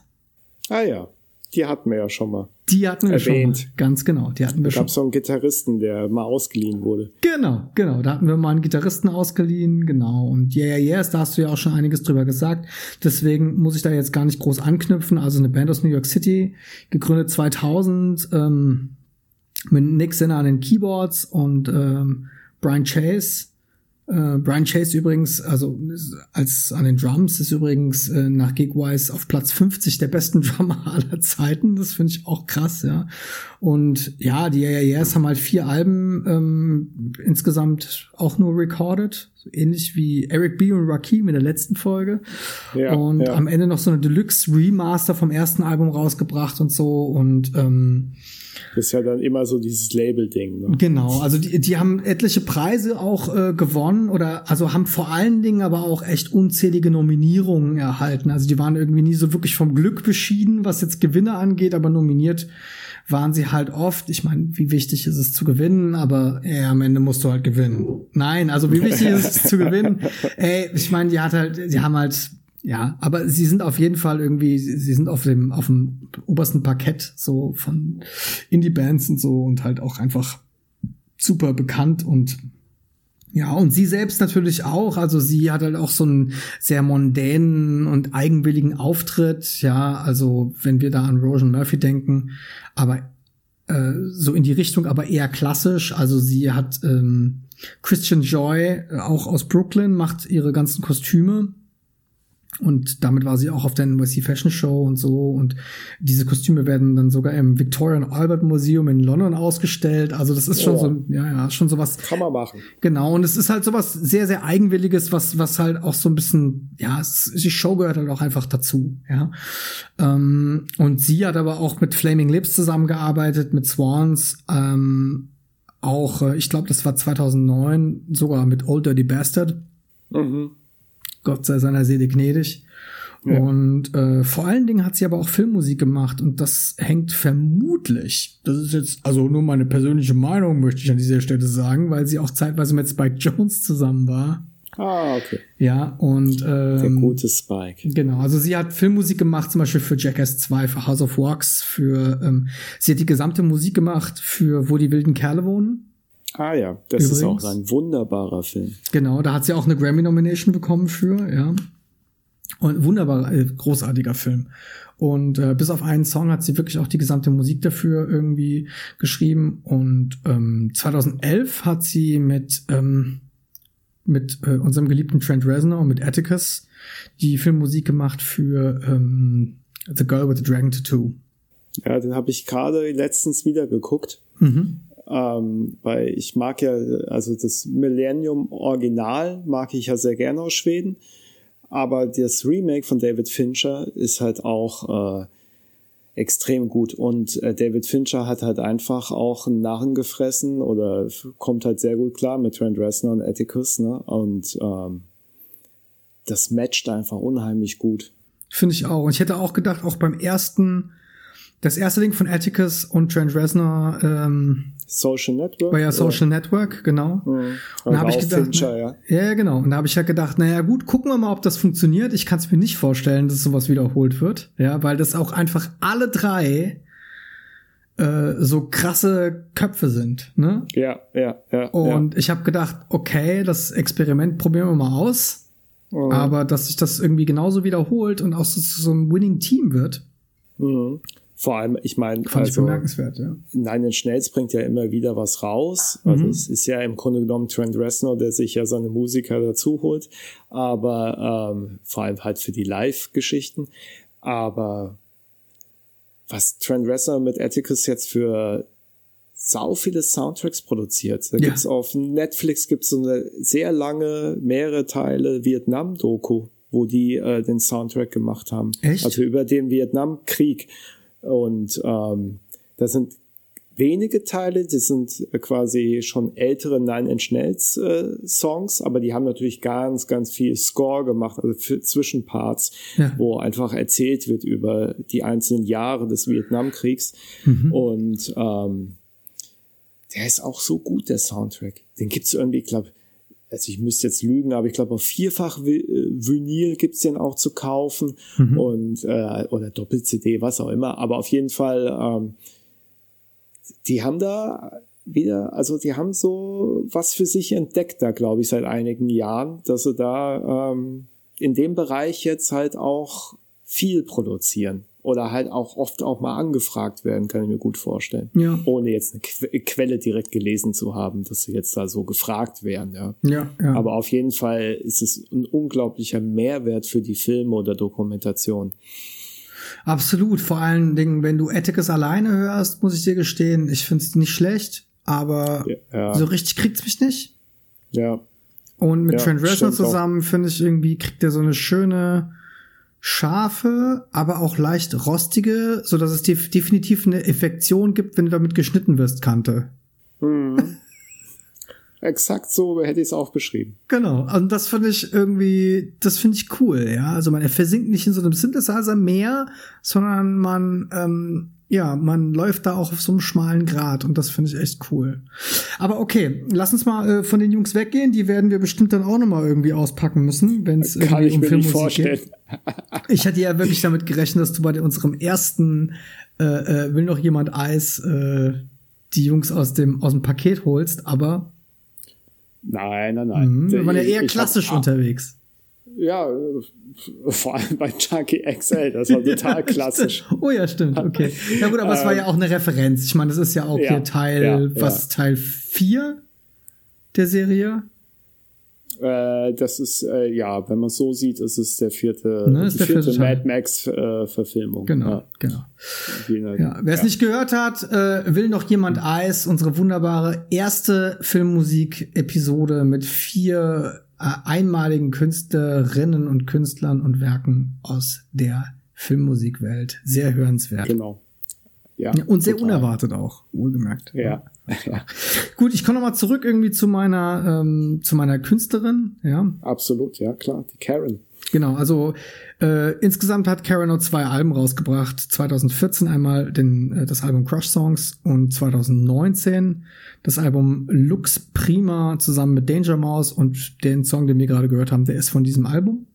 Ah ja die hatten wir ja schon mal. Die hatten wir erwähnt. schon mal. Ganz genau, die hatten wir da schon. gab so einen Gitarristen, der mal ausgeliehen wurde. Genau, genau. Da hatten wir mal einen Gitarristen ausgeliehen, genau. Und Yeah, Yeah, Yes, da hast du ja auch schon einiges drüber gesagt. Deswegen muss ich da jetzt gar nicht groß anknüpfen. Also eine Band aus New York City, gegründet 2000, ähm, mit Nick Sinner an den Keyboards und ähm, Brian Chase äh, Brian Chase übrigens, also als an den Drums ist übrigens äh, nach Gigwise auf Platz 50 der besten Drummer aller Zeiten. Das finde ich auch krass, ja. Und ja, die AAS haben halt vier Alben ähm, insgesamt auch nur recorded, ähnlich wie Eric B. und Rakim in der letzten Folge. Ja, und ja. am Ende noch so eine Deluxe Remaster vom ersten Album rausgebracht und so und ähm, das ist ja dann immer so dieses Label-Ding. Ne? Genau, also die, die haben etliche Preise auch äh, gewonnen oder also haben vor allen Dingen aber auch echt unzählige Nominierungen erhalten. Also die waren irgendwie nie so wirklich vom Glück beschieden, was jetzt Gewinne angeht, aber nominiert waren sie halt oft. Ich meine, wie wichtig ist es zu gewinnen, aber ey, am Ende musst du halt gewinnen. Nein, also wie wichtig ist es zu gewinnen? Ey, ich meine, die hat halt, die haben halt ja, aber sie sind auf jeden Fall irgendwie, sie sind auf dem, auf dem obersten Parkett so von Indie-Bands und so und halt auch einfach super bekannt und ja, und sie selbst natürlich auch. Also sie hat halt auch so einen sehr mondänen und eigenwilligen Auftritt. Ja, also wenn wir da an Rosen Murphy denken, aber äh, so in die Richtung, aber eher klassisch. Also sie hat ähm, Christian Joy, äh, auch aus Brooklyn, macht ihre ganzen Kostüme Und damit war sie auch auf der NYC Fashion Show und so. Und diese Kostüme werden dann sogar im Victoria and Albert Museum in London ausgestellt. Also das ist schon oh. so, ja, ja, schon sowas. Kann man machen. Genau. Und es ist halt sowas sehr, sehr eigenwilliges, was, was halt auch so ein bisschen, ja, es, die Show gehört halt auch einfach dazu, ja. Ähm, und sie hat aber auch mit Flaming Lips zusammengearbeitet, mit Swans, ähm, auch, äh, ich glaube, das war 2009, sogar mit Old Dirty Bastard. Mhm. Gott sei seiner Seele gnädig. Ja. Und äh, vor allen Dingen hat sie aber auch Filmmusik gemacht und das hängt vermutlich, das ist jetzt also nur meine persönliche Meinung, möchte ich an dieser Stelle sagen, weil sie auch zeitweise mit Spike Jones zusammen war. Ah, okay. Ja, und ähm, der gute Spike. Genau, also sie hat Filmmusik gemacht, zum Beispiel für Jackass 2, für House of Wax, für ähm, sie hat die gesamte Musik gemacht für Wo die wilden Kerle wohnen. Ah ja, das Übrigens. ist auch ein wunderbarer Film. Genau, da hat sie auch eine Grammy-Nomination bekommen für, ja. Und wunderbar, äh, großartiger Film. Und äh, bis auf einen Song hat sie wirklich auch die gesamte Musik dafür irgendwie geschrieben. Und ähm, 2011 hat sie mit ähm, mit äh, unserem geliebten Trent Reznor und mit Atticus die Filmmusik gemacht für ähm, The Girl with the Dragon Tattoo. Ja, den habe ich gerade letztens wieder geguckt. Mhm. Ähm, weil ich mag ja, also das Millennium Original mag ich ja sehr gerne aus Schweden. Aber das Remake von David Fincher ist halt auch äh, extrem gut. Und äh, David Fincher hat halt einfach auch einen Narren gefressen oder kommt halt sehr gut klar mit Trent Reznor und Atticus. Ne? Und ähm, das matcht einfach unheimlich gut. Finde ich auch. Und ich hätte auch gedacht, auch beim ersten, das erste Ding von Atticus und Trent Reznor, ähm, Social Network? War ja Social ja. Network, genau. Mhm. Und da habe ich gedacht, Fincher, ja. ja, genau. Und da habe ich ja gedacht, naja gut, gucken wir mal, ob das funktioniert. Ich kann es mir nicht vorstellen, dass sowas wiederholt wird, ja, weil das auch einfach alle drei äh, so krasse Köpfe sind, ne? Ja, ja, ja. Und ja. ich habe gedacht, okay, das Experiment probieren wir mal aus. Mhm. Aber dass sich das irgendwie genauso wiederholt und auch so, so ein Winning Team wird. Mhm. Vor allem, ich meine, Fand also, ich bemerkenswert, ja. Nein, den Schnells bringt ja immer wieder was raus. Also mhm. es ist ja im Grunde genommen Trent Reznor, der sich ja seine Musiker dazu holt, aber ähm, vor allem halt für die Live-Geschichten. Aber was Trent Reznor mit Atticus jetzt für sau viele Soundtracks produziert. Da ja. gibt's auf Netflix gibt's so eine sehr lange, mehrere Teile Vietnam-Doku, wo die äh, den Soundtrack gemacht haben. Echt? Also über den Vietnamkrieg. Und ähm, das sind wenige Teile, die sind quasi schon ältere Nine Inch Nails äh, Songs, aber die haben natürlich ganz, ganz viel Score gemacht, also für Zwischenparts, ja. wo einfach erzählt wird über die einzelnen Jahre des Vietnamkriegs. Mhm. Und ähm, der ist auch so gut, der Soundtrack. Den gibt's irgendwie, glaube also ich müsste jetzt lügen, aber ich glaube auf vierfach äh, Vinyl gibt's den auch zu kaufen mhm. und äh, oder Doppel-CD, was auch immer. Aber auf jeden Fall, ähm, die haben da wieder, also die haben so was für sich entdeckt da, glaube ich, seit einigen Jahren, dass sie da ähm, in dem Bereich jetzt halt auch viel produzieren oder halt auch oft auch mal angefragt werden, kann ich mir gut vorstellen. Ja. Ohne jetzt eine que Quelle direkt gelesen zu haben, dass sie jetzt da so gefragt werden, ja. Ja, ja. Aber auf jeden Fall ist es ein unglaublicher Mehrwert für die Filme oder Dokumentation. Absolut. Vor allen Dingen, wenn du Atticus alleine hörst, muss ich dir gestehen, ich finde es nicht schlecht, aber ja, so richtig kriegt's mich nicht. Ja. Und mit ja, Trent Reznor zusammen finde ich irgendwie kriegt er so eine schöne scharfe, aber auch leicht rostige, so dass es def definitiv eine Effektion gibt, wenn du damit geschnitten wirst, Kante. Mhm. Exakt so hätte ich es auch beschrieben. Genau, und das finde ich irgendwie, das finde ich cool, ja. Also man versinkt nicht in so einem Synthesizer mehr, sondern man ähm, ja, man läuft da auch auf so einem schmalen Grat und das finde ich echt cool. Aber okay, lass uns mal äh, von den Jungs weggehen. Die werden wir bestimmt dann auch noch mal irgendwie auspacken müssen, wenn es irgendwie um Filmmusik geht. Ich hatte ja wirklich damit gerechnet, dass du bei unserem ersten äh, äh, will noch jemand Eis äh, die Jungs aus dem aus dem Paket holst, aber Nein, nein, nein. Mh, wir waren ja eher klassisch hab, unterwegs ja, vor allem bei Junkie XL, das war total klassisch. oh ja, stimmt, okay. Ja gut, aber es war ja auch eine Referenz. Ich meine, das ist ja auch ja, hier Teil, ja, was, ja. Teil 4 der Serie? Äh, das ist, äh, ja, wenn man so sieht, ist es der vierte, Ne, ist die der vierte vierte. Mad Max-Verfilmung. Genau, Ja, genau. Jener- Ja, wer es nicht gehört hat, äh, will noch jemand Eis, unsere wunderbare erste Filmmusik-Episode mit vier äh, einmaligen Künstlerinnen und Künstlern und Werken aus der Filmmusikwelt. Sehr hörenswert. Genau. Ja, und sehr total. unerwartet auch, wohlgemerkt. Ja. ja, Gut, ich komme noch mal zurück irgendwie zu meiner ähm, zu meiner Künstlerin, ja. absolut, ja, klar. Die Karen. Genau, also äh, insgesamt hat Karen zwei Alben rausgebracht. 2014 einmal den, äh, das Album Crush Songs und 2019 das Album Lux Prima zusammen mit Danger Mouse und den Song, den wir gerade gehört haben, der ist von diesem Album.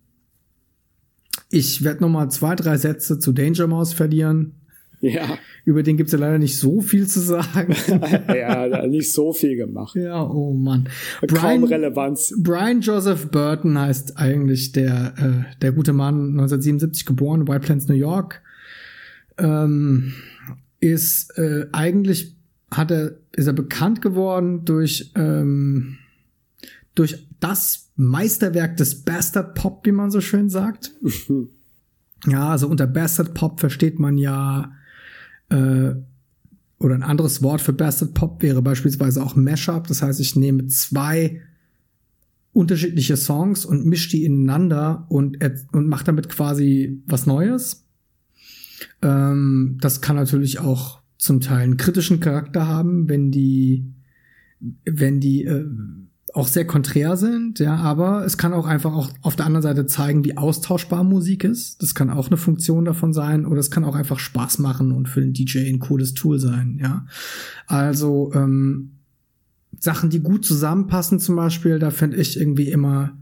Ich werde noch mal zwei, drei Sätze zu Danger Mouse verlieren. Ja, Über den gibt's ja leider nicht so viel zu sagen. ja, da nicht so viel gemacht. ja, oh Mann. Kaum Relevanz. Brian Joseph Burton heißt eigentlich der, äh, der gute Mann, 1977 geboren, White Plains, New York. Ähm, ist äh, eigentlich hat er, ist er bekannt geworden durch, ähm, durch das Meisterwerk des Bastard Pop, wie man so schön sagt. ja, also unter Bastard Pop versteht man ja äh, oder ein anderes Wort für Bastard Pop wäre beispielsweise auch Mashup. Das heißt, ich nehme zwei unterschiedliche Songs und mische die ineinander und, und mache damit quasi was Neues. Ähm, das kann natürlich auch zum Teil einen kritischen Charakter haben, wenn die, wenn die äh, auch sehr konträr sind, ja, aber es kann auch einfach auch auf der anderen Seite zeigen, wie austauschbar Musik ist. Das kann auch eine Funktion davon sein, oder es kann auch einfach Spaß machen und für den DJ ein cooles Tool sein, ja. Also ähm, Sachen, die gut zusammenpassen, zum Beispiel, da finde ich irgendwie immer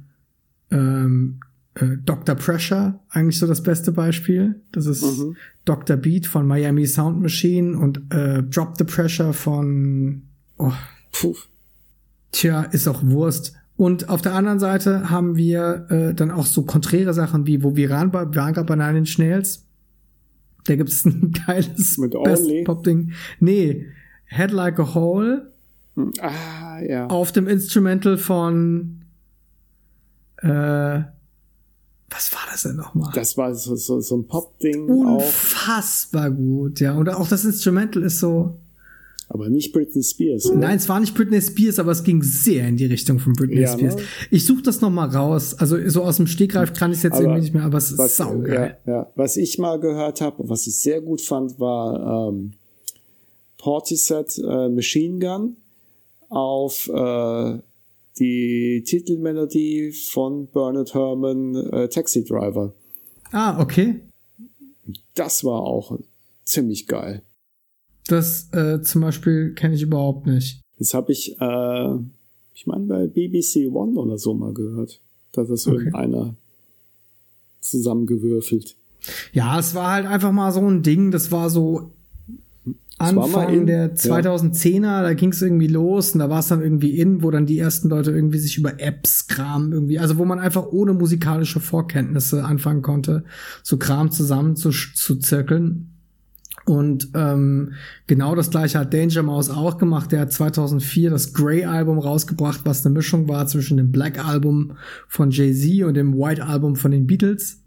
ähm, äh, Dr. Pressure eigentlich so das beste Beispiel. Das ist Mhm. Dr. Beat von Miami Sound Machine und äh, Drop the Pressure von oh, Puh. Tja, ist auch Wurst. Und auf der anderen Seite haben wir äh, dann auch so konträre Sachen wie, wo wir ran bei Nine Inch Nails. Da gibt es ein geiles Mit Best Only? Pop Ding. Nee, Head Like a Hole Ah, ja. auf dem Instrumental von äh, was war das denn nochmal? Das war so, so, so ein Pop-Ding auch. Unfassbar gut, ja. Und auch das Instrumental ist so. Aber nicht Britney Spears. oder? Nein, es war nicht Britney Spears, aber es ging sehr in die Richtung von Britney Ja, Spears. ne? Ich suche das noch mal raus. Also so aus dem Stegreif kann ich es jetzt Aber irgendwie nicht mehr, aber es ist Was, saugeil. ja, ja. was ich mal gehört habe, was ich sehr gut fand, war ähm, Portishead äh, Machine Gun auf äh, die Titelmelodie von Bernard Herrmann äh, Taxi Driver. Ah, okay. Das war auch ziemlich geil. Das äh, zum Beispiel kenne ich überhaupt nicht. Das habe ich, äh, ich meine, bei BBC One oder so mal gehört. Da hat das Okay. irgendeiner zusammengewürfelt. Ja, es war halt einfach mal so ein Ding, das war so Anfang in, der ja. 2010er, da ging es irgendwie los und da war es dann irgendwie in, wo dann die ersten Leute irgendwie sich über Apps Kram irgendwie, also wo man einfach ohne musikalische Vorkenntnisse anfangen konnte, so Kram zusammen zu, zu zirkeln. Und ähm, genau das gleiche hat Danger Mouse auch gemacht. Der hat 2004 das Grey Album rausgebracht, was eine Mischung war zwischen dem Black Album von Jay-Z und dem White Album von den Beatles.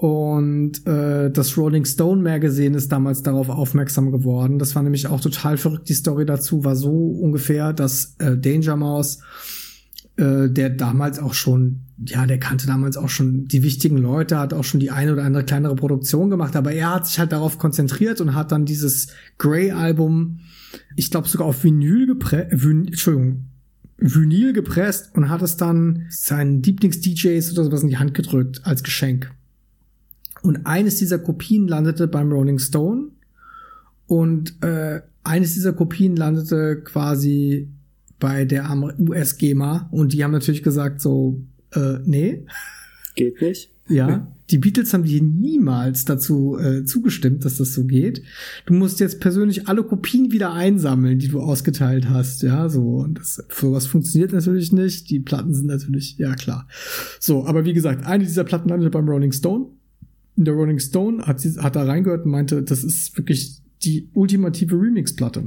Und äh, das Rolling Stone Magazine ist damals darauf aufmerksam geworden. Das war nämlich auch total verrückt. Die Story dazu war so ungefähr, dass äh, Danger Mouse, äh, der damals auch schon, ja, der kannte damals auch schon die wichtigen Leute, hat auch schon die eine oder andere kleinere Produktion gemacht, aber er hat sich halt darauf konzentriert und hat dann dieses Grey Album, ich glaube sogar auf Vinyl gepresst, Vin Entschuldigung, Vinyl gepresst und hat es dann seinen Lieblings-DJs oder sowas in die Hand gedrückt als Geschenk. Und eines dieser Kopien landete beim Rolling Stone und äh, eines dieser Kopien landete quasi bei der US-GEMA und die haben natürlich gesagt so, äh, nee, Geht nicht? ja, die Beatles haben dir niemals dazu äh, zugestimmt, dass das so geht. Du musst jetzt persönlich alle Kopien wieder einsammeln, die du ausgeteilt hast, ja, so. Und das, sowas funktioniert natürlich nicht. Die Platten sind natürlich, ja klar. So, aber wie gesagt, eine dieser Platten landete beim Rolling Stone. Und der Rolling Stone hat, sie- hat da reingehört und meinte, das ist wirklich die ultimative Remix-Platte.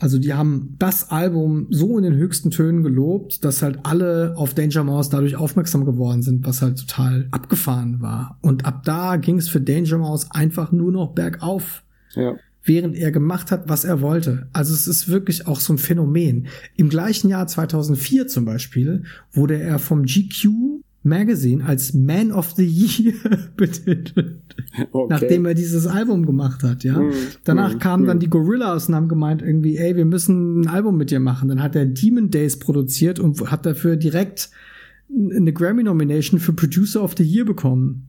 Also die haben das Album so in den höchsten Tönen gelobt, dass halt alle auf Danger Mouse dadurch aufmerksam geworden sind, was halt total abgefahren war. Und ab da ging es für Danger Mouse einfach nur noch bergauf. Ja. Während er gemacht hat, was er wollte. Also es ist wirklich auch so ein Phänomen. Im gleichen Jahr 2004 zum Beispiel wurde er vom GQ Magazine als Man of the Year betitelt. Okay. Nachdem er dieses Album gemacht hat, ja. Mm, Danach mm, kamen mm. dann die Gorillas und haben gemeint irgendwie, ey, wir müssen ein Album mit dir machen. Dann hat er Demon Days produziert und hat dafür direkt eine Grammy-Nomination für Producer of the Year bekommen.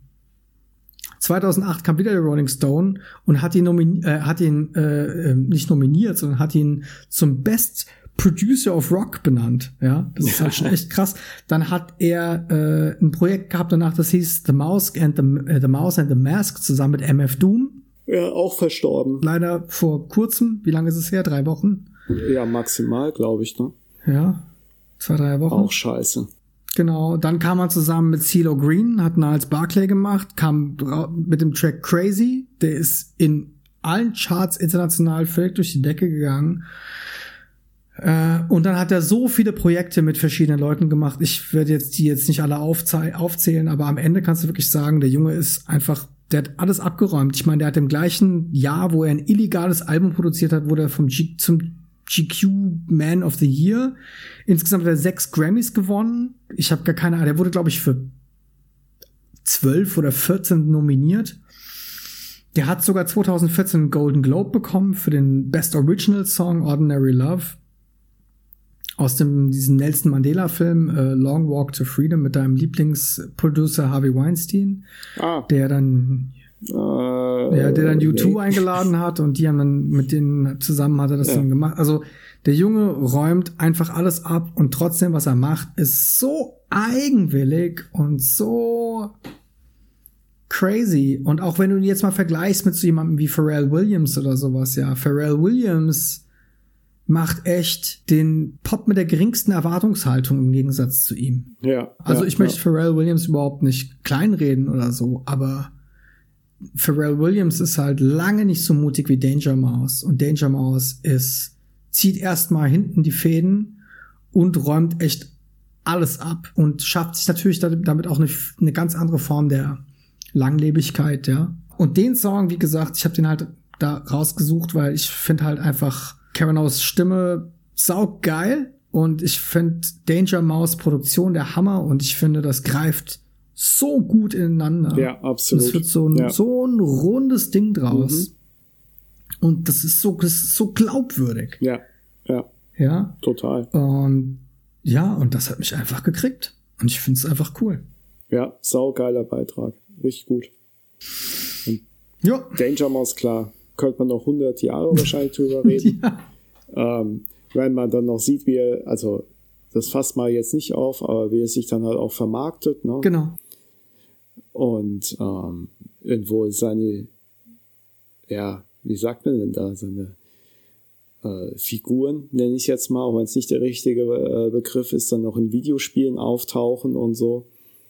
2008 kam wieder der Rolling Stone und hat ihn, äh, hat ihn äh, ähm, nicht nominiert, sondern hat ihn zum Best Producer of Rock benannt. Ja, das ist halt schon echt krass. Dann hat er äh, ein Projekt gehabt danach, das hieß The Mouse and the, äh, the Mouse and the Mask zusammen mit MF Doom. Ja, auch verstorben. Leider vor kurzem. Wie lange ist es her? Drei Wochen? Ja, maximal, glaube ich, ne? Ja, zwei, drei Wochen. Auch scheiße. Genau, dann kam er zusammen mit CeeLo Green, hat Niles Barclay gemacht, kam mit dem Track Crazy, der ist in allen Charts international völlig durch die Decke gegangen. Äh, und dann hat er so viele Projekte mit verschiedenen Leuten gemacht. Ich werde jetzt die jetzt nicht alle aufzählen, aber am Ende kannst du wirklich sagen, der Junge ist einfach, der hat alles abgeräumt. Ich meine, der hat im gleichen Jahr, wo er ein illegales Album produziert hat, wurde er vom G zum GQ Man of the Year. Insgesamt hat er sechs Grammys gewonnen. Ich habe gar keine Ahnung. Der wurde, glaube ich, für zwölf oder 14 nominiert. Der hat sogar 2014 einen Golden Globe bekommen für den Best Original Song Ordinary Love aus dem diesem Nelson Mandela Film äh, Long Walk to Freedom mit deinem Lieblingsproducer Harvey Weinstein, ah. der dann äh, ja, der dann U2 nee. eingeladen hat und die haben dann mit denen zusammen hat er das ja. dann gemacht. Also der Junge räumt einfach alles ab und trotzdem, was er macht, ist so eigenwillig und so crazy. Und auch wenn du ihn jetzt mal vergleichst mit so jemandem wie Pharrell Williams oder sowas, ja, Pharrell Williams macht echt den Pop mit der geringsten Erwartungshaltung im Gegensatz zu ihm. Ja. Also ja, ich möchte ja. Pharrell Williams überhaupt nicht kleinreden oder so, aber Pharrell Williams ist halt lange nicht so mutig wie Danger Mouse und Danger Mouse ist zieht erstmal hinten die Fäden und räumt echt alles ab und schafft sich natürlich damit auch eine, eine ganz andere Form der Langlebigkeit, ja. Und den Song, wie gesagt, ich habe den halt da rausgesucht, weil ich finde halt einfach Caranows Stimme saugt geil und ich finde Danger Mouse Produktion der Hammer und ich finde, das greift so gut ineinander. Ja, absolut. Es wird so ein, ja. so ein rundes Ding draus. Mhm. Und das ist so, das ist so glaubwürdig. Ja, ja. Ja. Total. Und ja, und das hat mich einfach gekriegt. Und ich finde es einfach cool. Ja, saugeiler Beitrag. Richtig gut. Und ja. Danger Mouse, klar könnte man noch 100 Jahre wahrscheinlich drüber reden. ja. ähm, wenn man dann noch sieht, wie er, also das fasst mal jetzt nicht auf, aber wie er sich dann halt auch vermarktet. Ne? Genau. Und ähm, irgendwo seine, ja, wie sagt man denn da, seine äh, Figuren, nenne ich jetzt mal, auch wenn es nicht der richtige äh, Begriff ist, dann noch in Videospielen auftauchen und so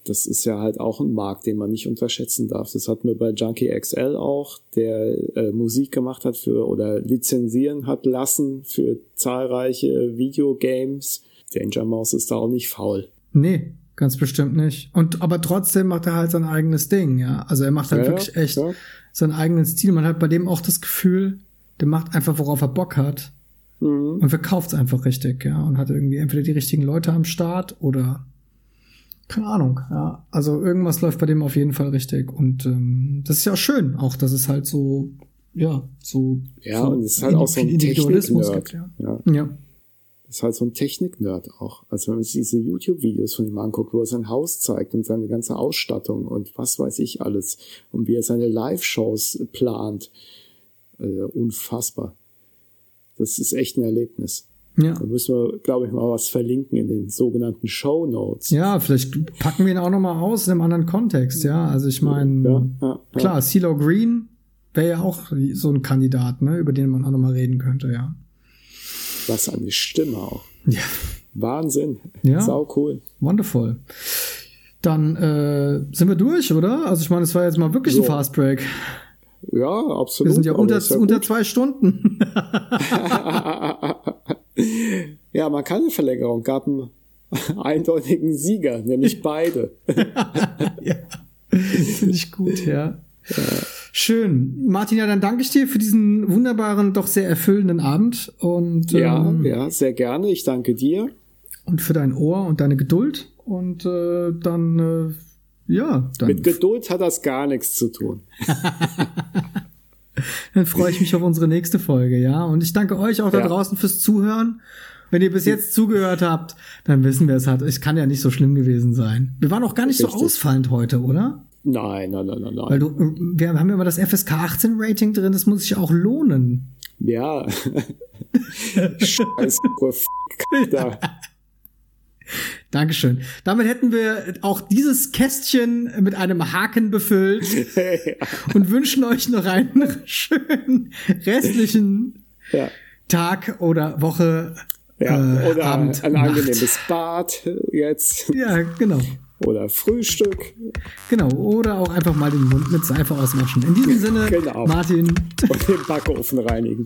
das ist ja halt auch ein Markt, den man nicht unterschätzen darf. Das hatten wir bei Junkie XL auch, der äh, Musik gemacht hat für oder lizenzieren hat lassen für zahlreiche Videogames. Danger Mouse ist da auch nicht faul. Nee, ganz bestimmt nicht. Und aber trotzdem macht er halt sein eigenes Ding, ja. Also er macht halt ja, wirklich echt ja. seinen eigenen Stil. Man hat bei dem auch das Gefühl, der macht einfach, worauf er Bock hat. Mhm. Und verkauft es einfach richtig, ja. Und hat irgendwie entweder die richtigen Leute am Start oder keine Ahnung, ja. Also irgendwas läuft bei dem auf jeden Fall richtig. Und ähm, das ist ja schön, auch dass es halt so, ja, so. Ja, so und es ist halt auch so ein Technik-Nerd. Gibt, ja. ja. ja. Das ist halt so ein Technik-Nerd auch. Also wenn man sich diese YouTube-Videos von ihm anguckt, wo er sein Haus zeigt und seine ganze Ausstattung und was weiß ich alles und wie er seine Live-Shows plant. Äh, unfassbar. Das ist echt ein Erlebnis. Ja. Da müssen wir, glaube ich, mal was verlinken in den sogenannten Show Notes. Ja, vielleicht packen wir ihn auch noch mal aus in einem anderen Kontext, ja. Also ich meine, ja, ja, klar, CeeLo Green wäre ja auch so ein Kandidat, ne, über den man auch noch mal reden könnte, ja. Was eine Stimme auch. Ja. Wahnsinn. Ja. Sau cool. Wonderful. Dann äh, sind wir durch, oder? Also ich meine, es war jetzt mal wirklich so. ein Fast Break. Ja, absolut. Wir sind ja unter, unter zwei Stunden. Ja, man kann eine Verlängerung. Gab einen eindeutigen Sieger, nämlich beide. ja, finde ich gut, ja. ja. Schön. Martin, ja, dann danke ich dir für diesen wunderbaren, doch sehr erfüllenden Abend. Und, ja, ähm, ja, sehr gerne. Ich danke dir. Und für dein Ohr und deine Geduld. Und äh, dann, äh, ja. Dann Mit Geduld hat das gar nichts zu tun. dann freue ich mich auf unsere nächste Folge, ja. Und ich danke euch auch da ja. draußen fürs Zuhören. Wenn ihr bis jetzt zugehört habt, dann wissen wir es hat. Es kann ja nicht so schlimm gewesen sein. Wir waren auch gar nicht Richtig. so ausfallend heute, oder? Nein, nein, nein, nein, nein. Weil du, wir haben ja immer das FSK 18 Rating drin, das muss sich auch lohnen. Ja. Scheiß ja. Dankeschön. Damit hätten wir auch dieses Kästchen mit einem Haken befüllt ja. und wünschen euch noch einen schönen restlichen ja. Tag oder Woche. Ja, äh, oder Abend, ein angenehmes Bad jetzt. Ja, genau. Oder Frühstück. Genau, oder auch einfach mal den Mund mit Seife auswaschen. In diesem Sinne, genau. Martin. Und den Backofen reinigen.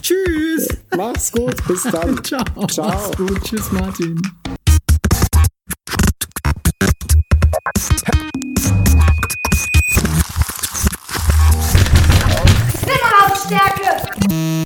Tschüss. Mach's gut, bis dann. Ciao. Ciao. Mach's gut, tschüss, Martin. Stärke!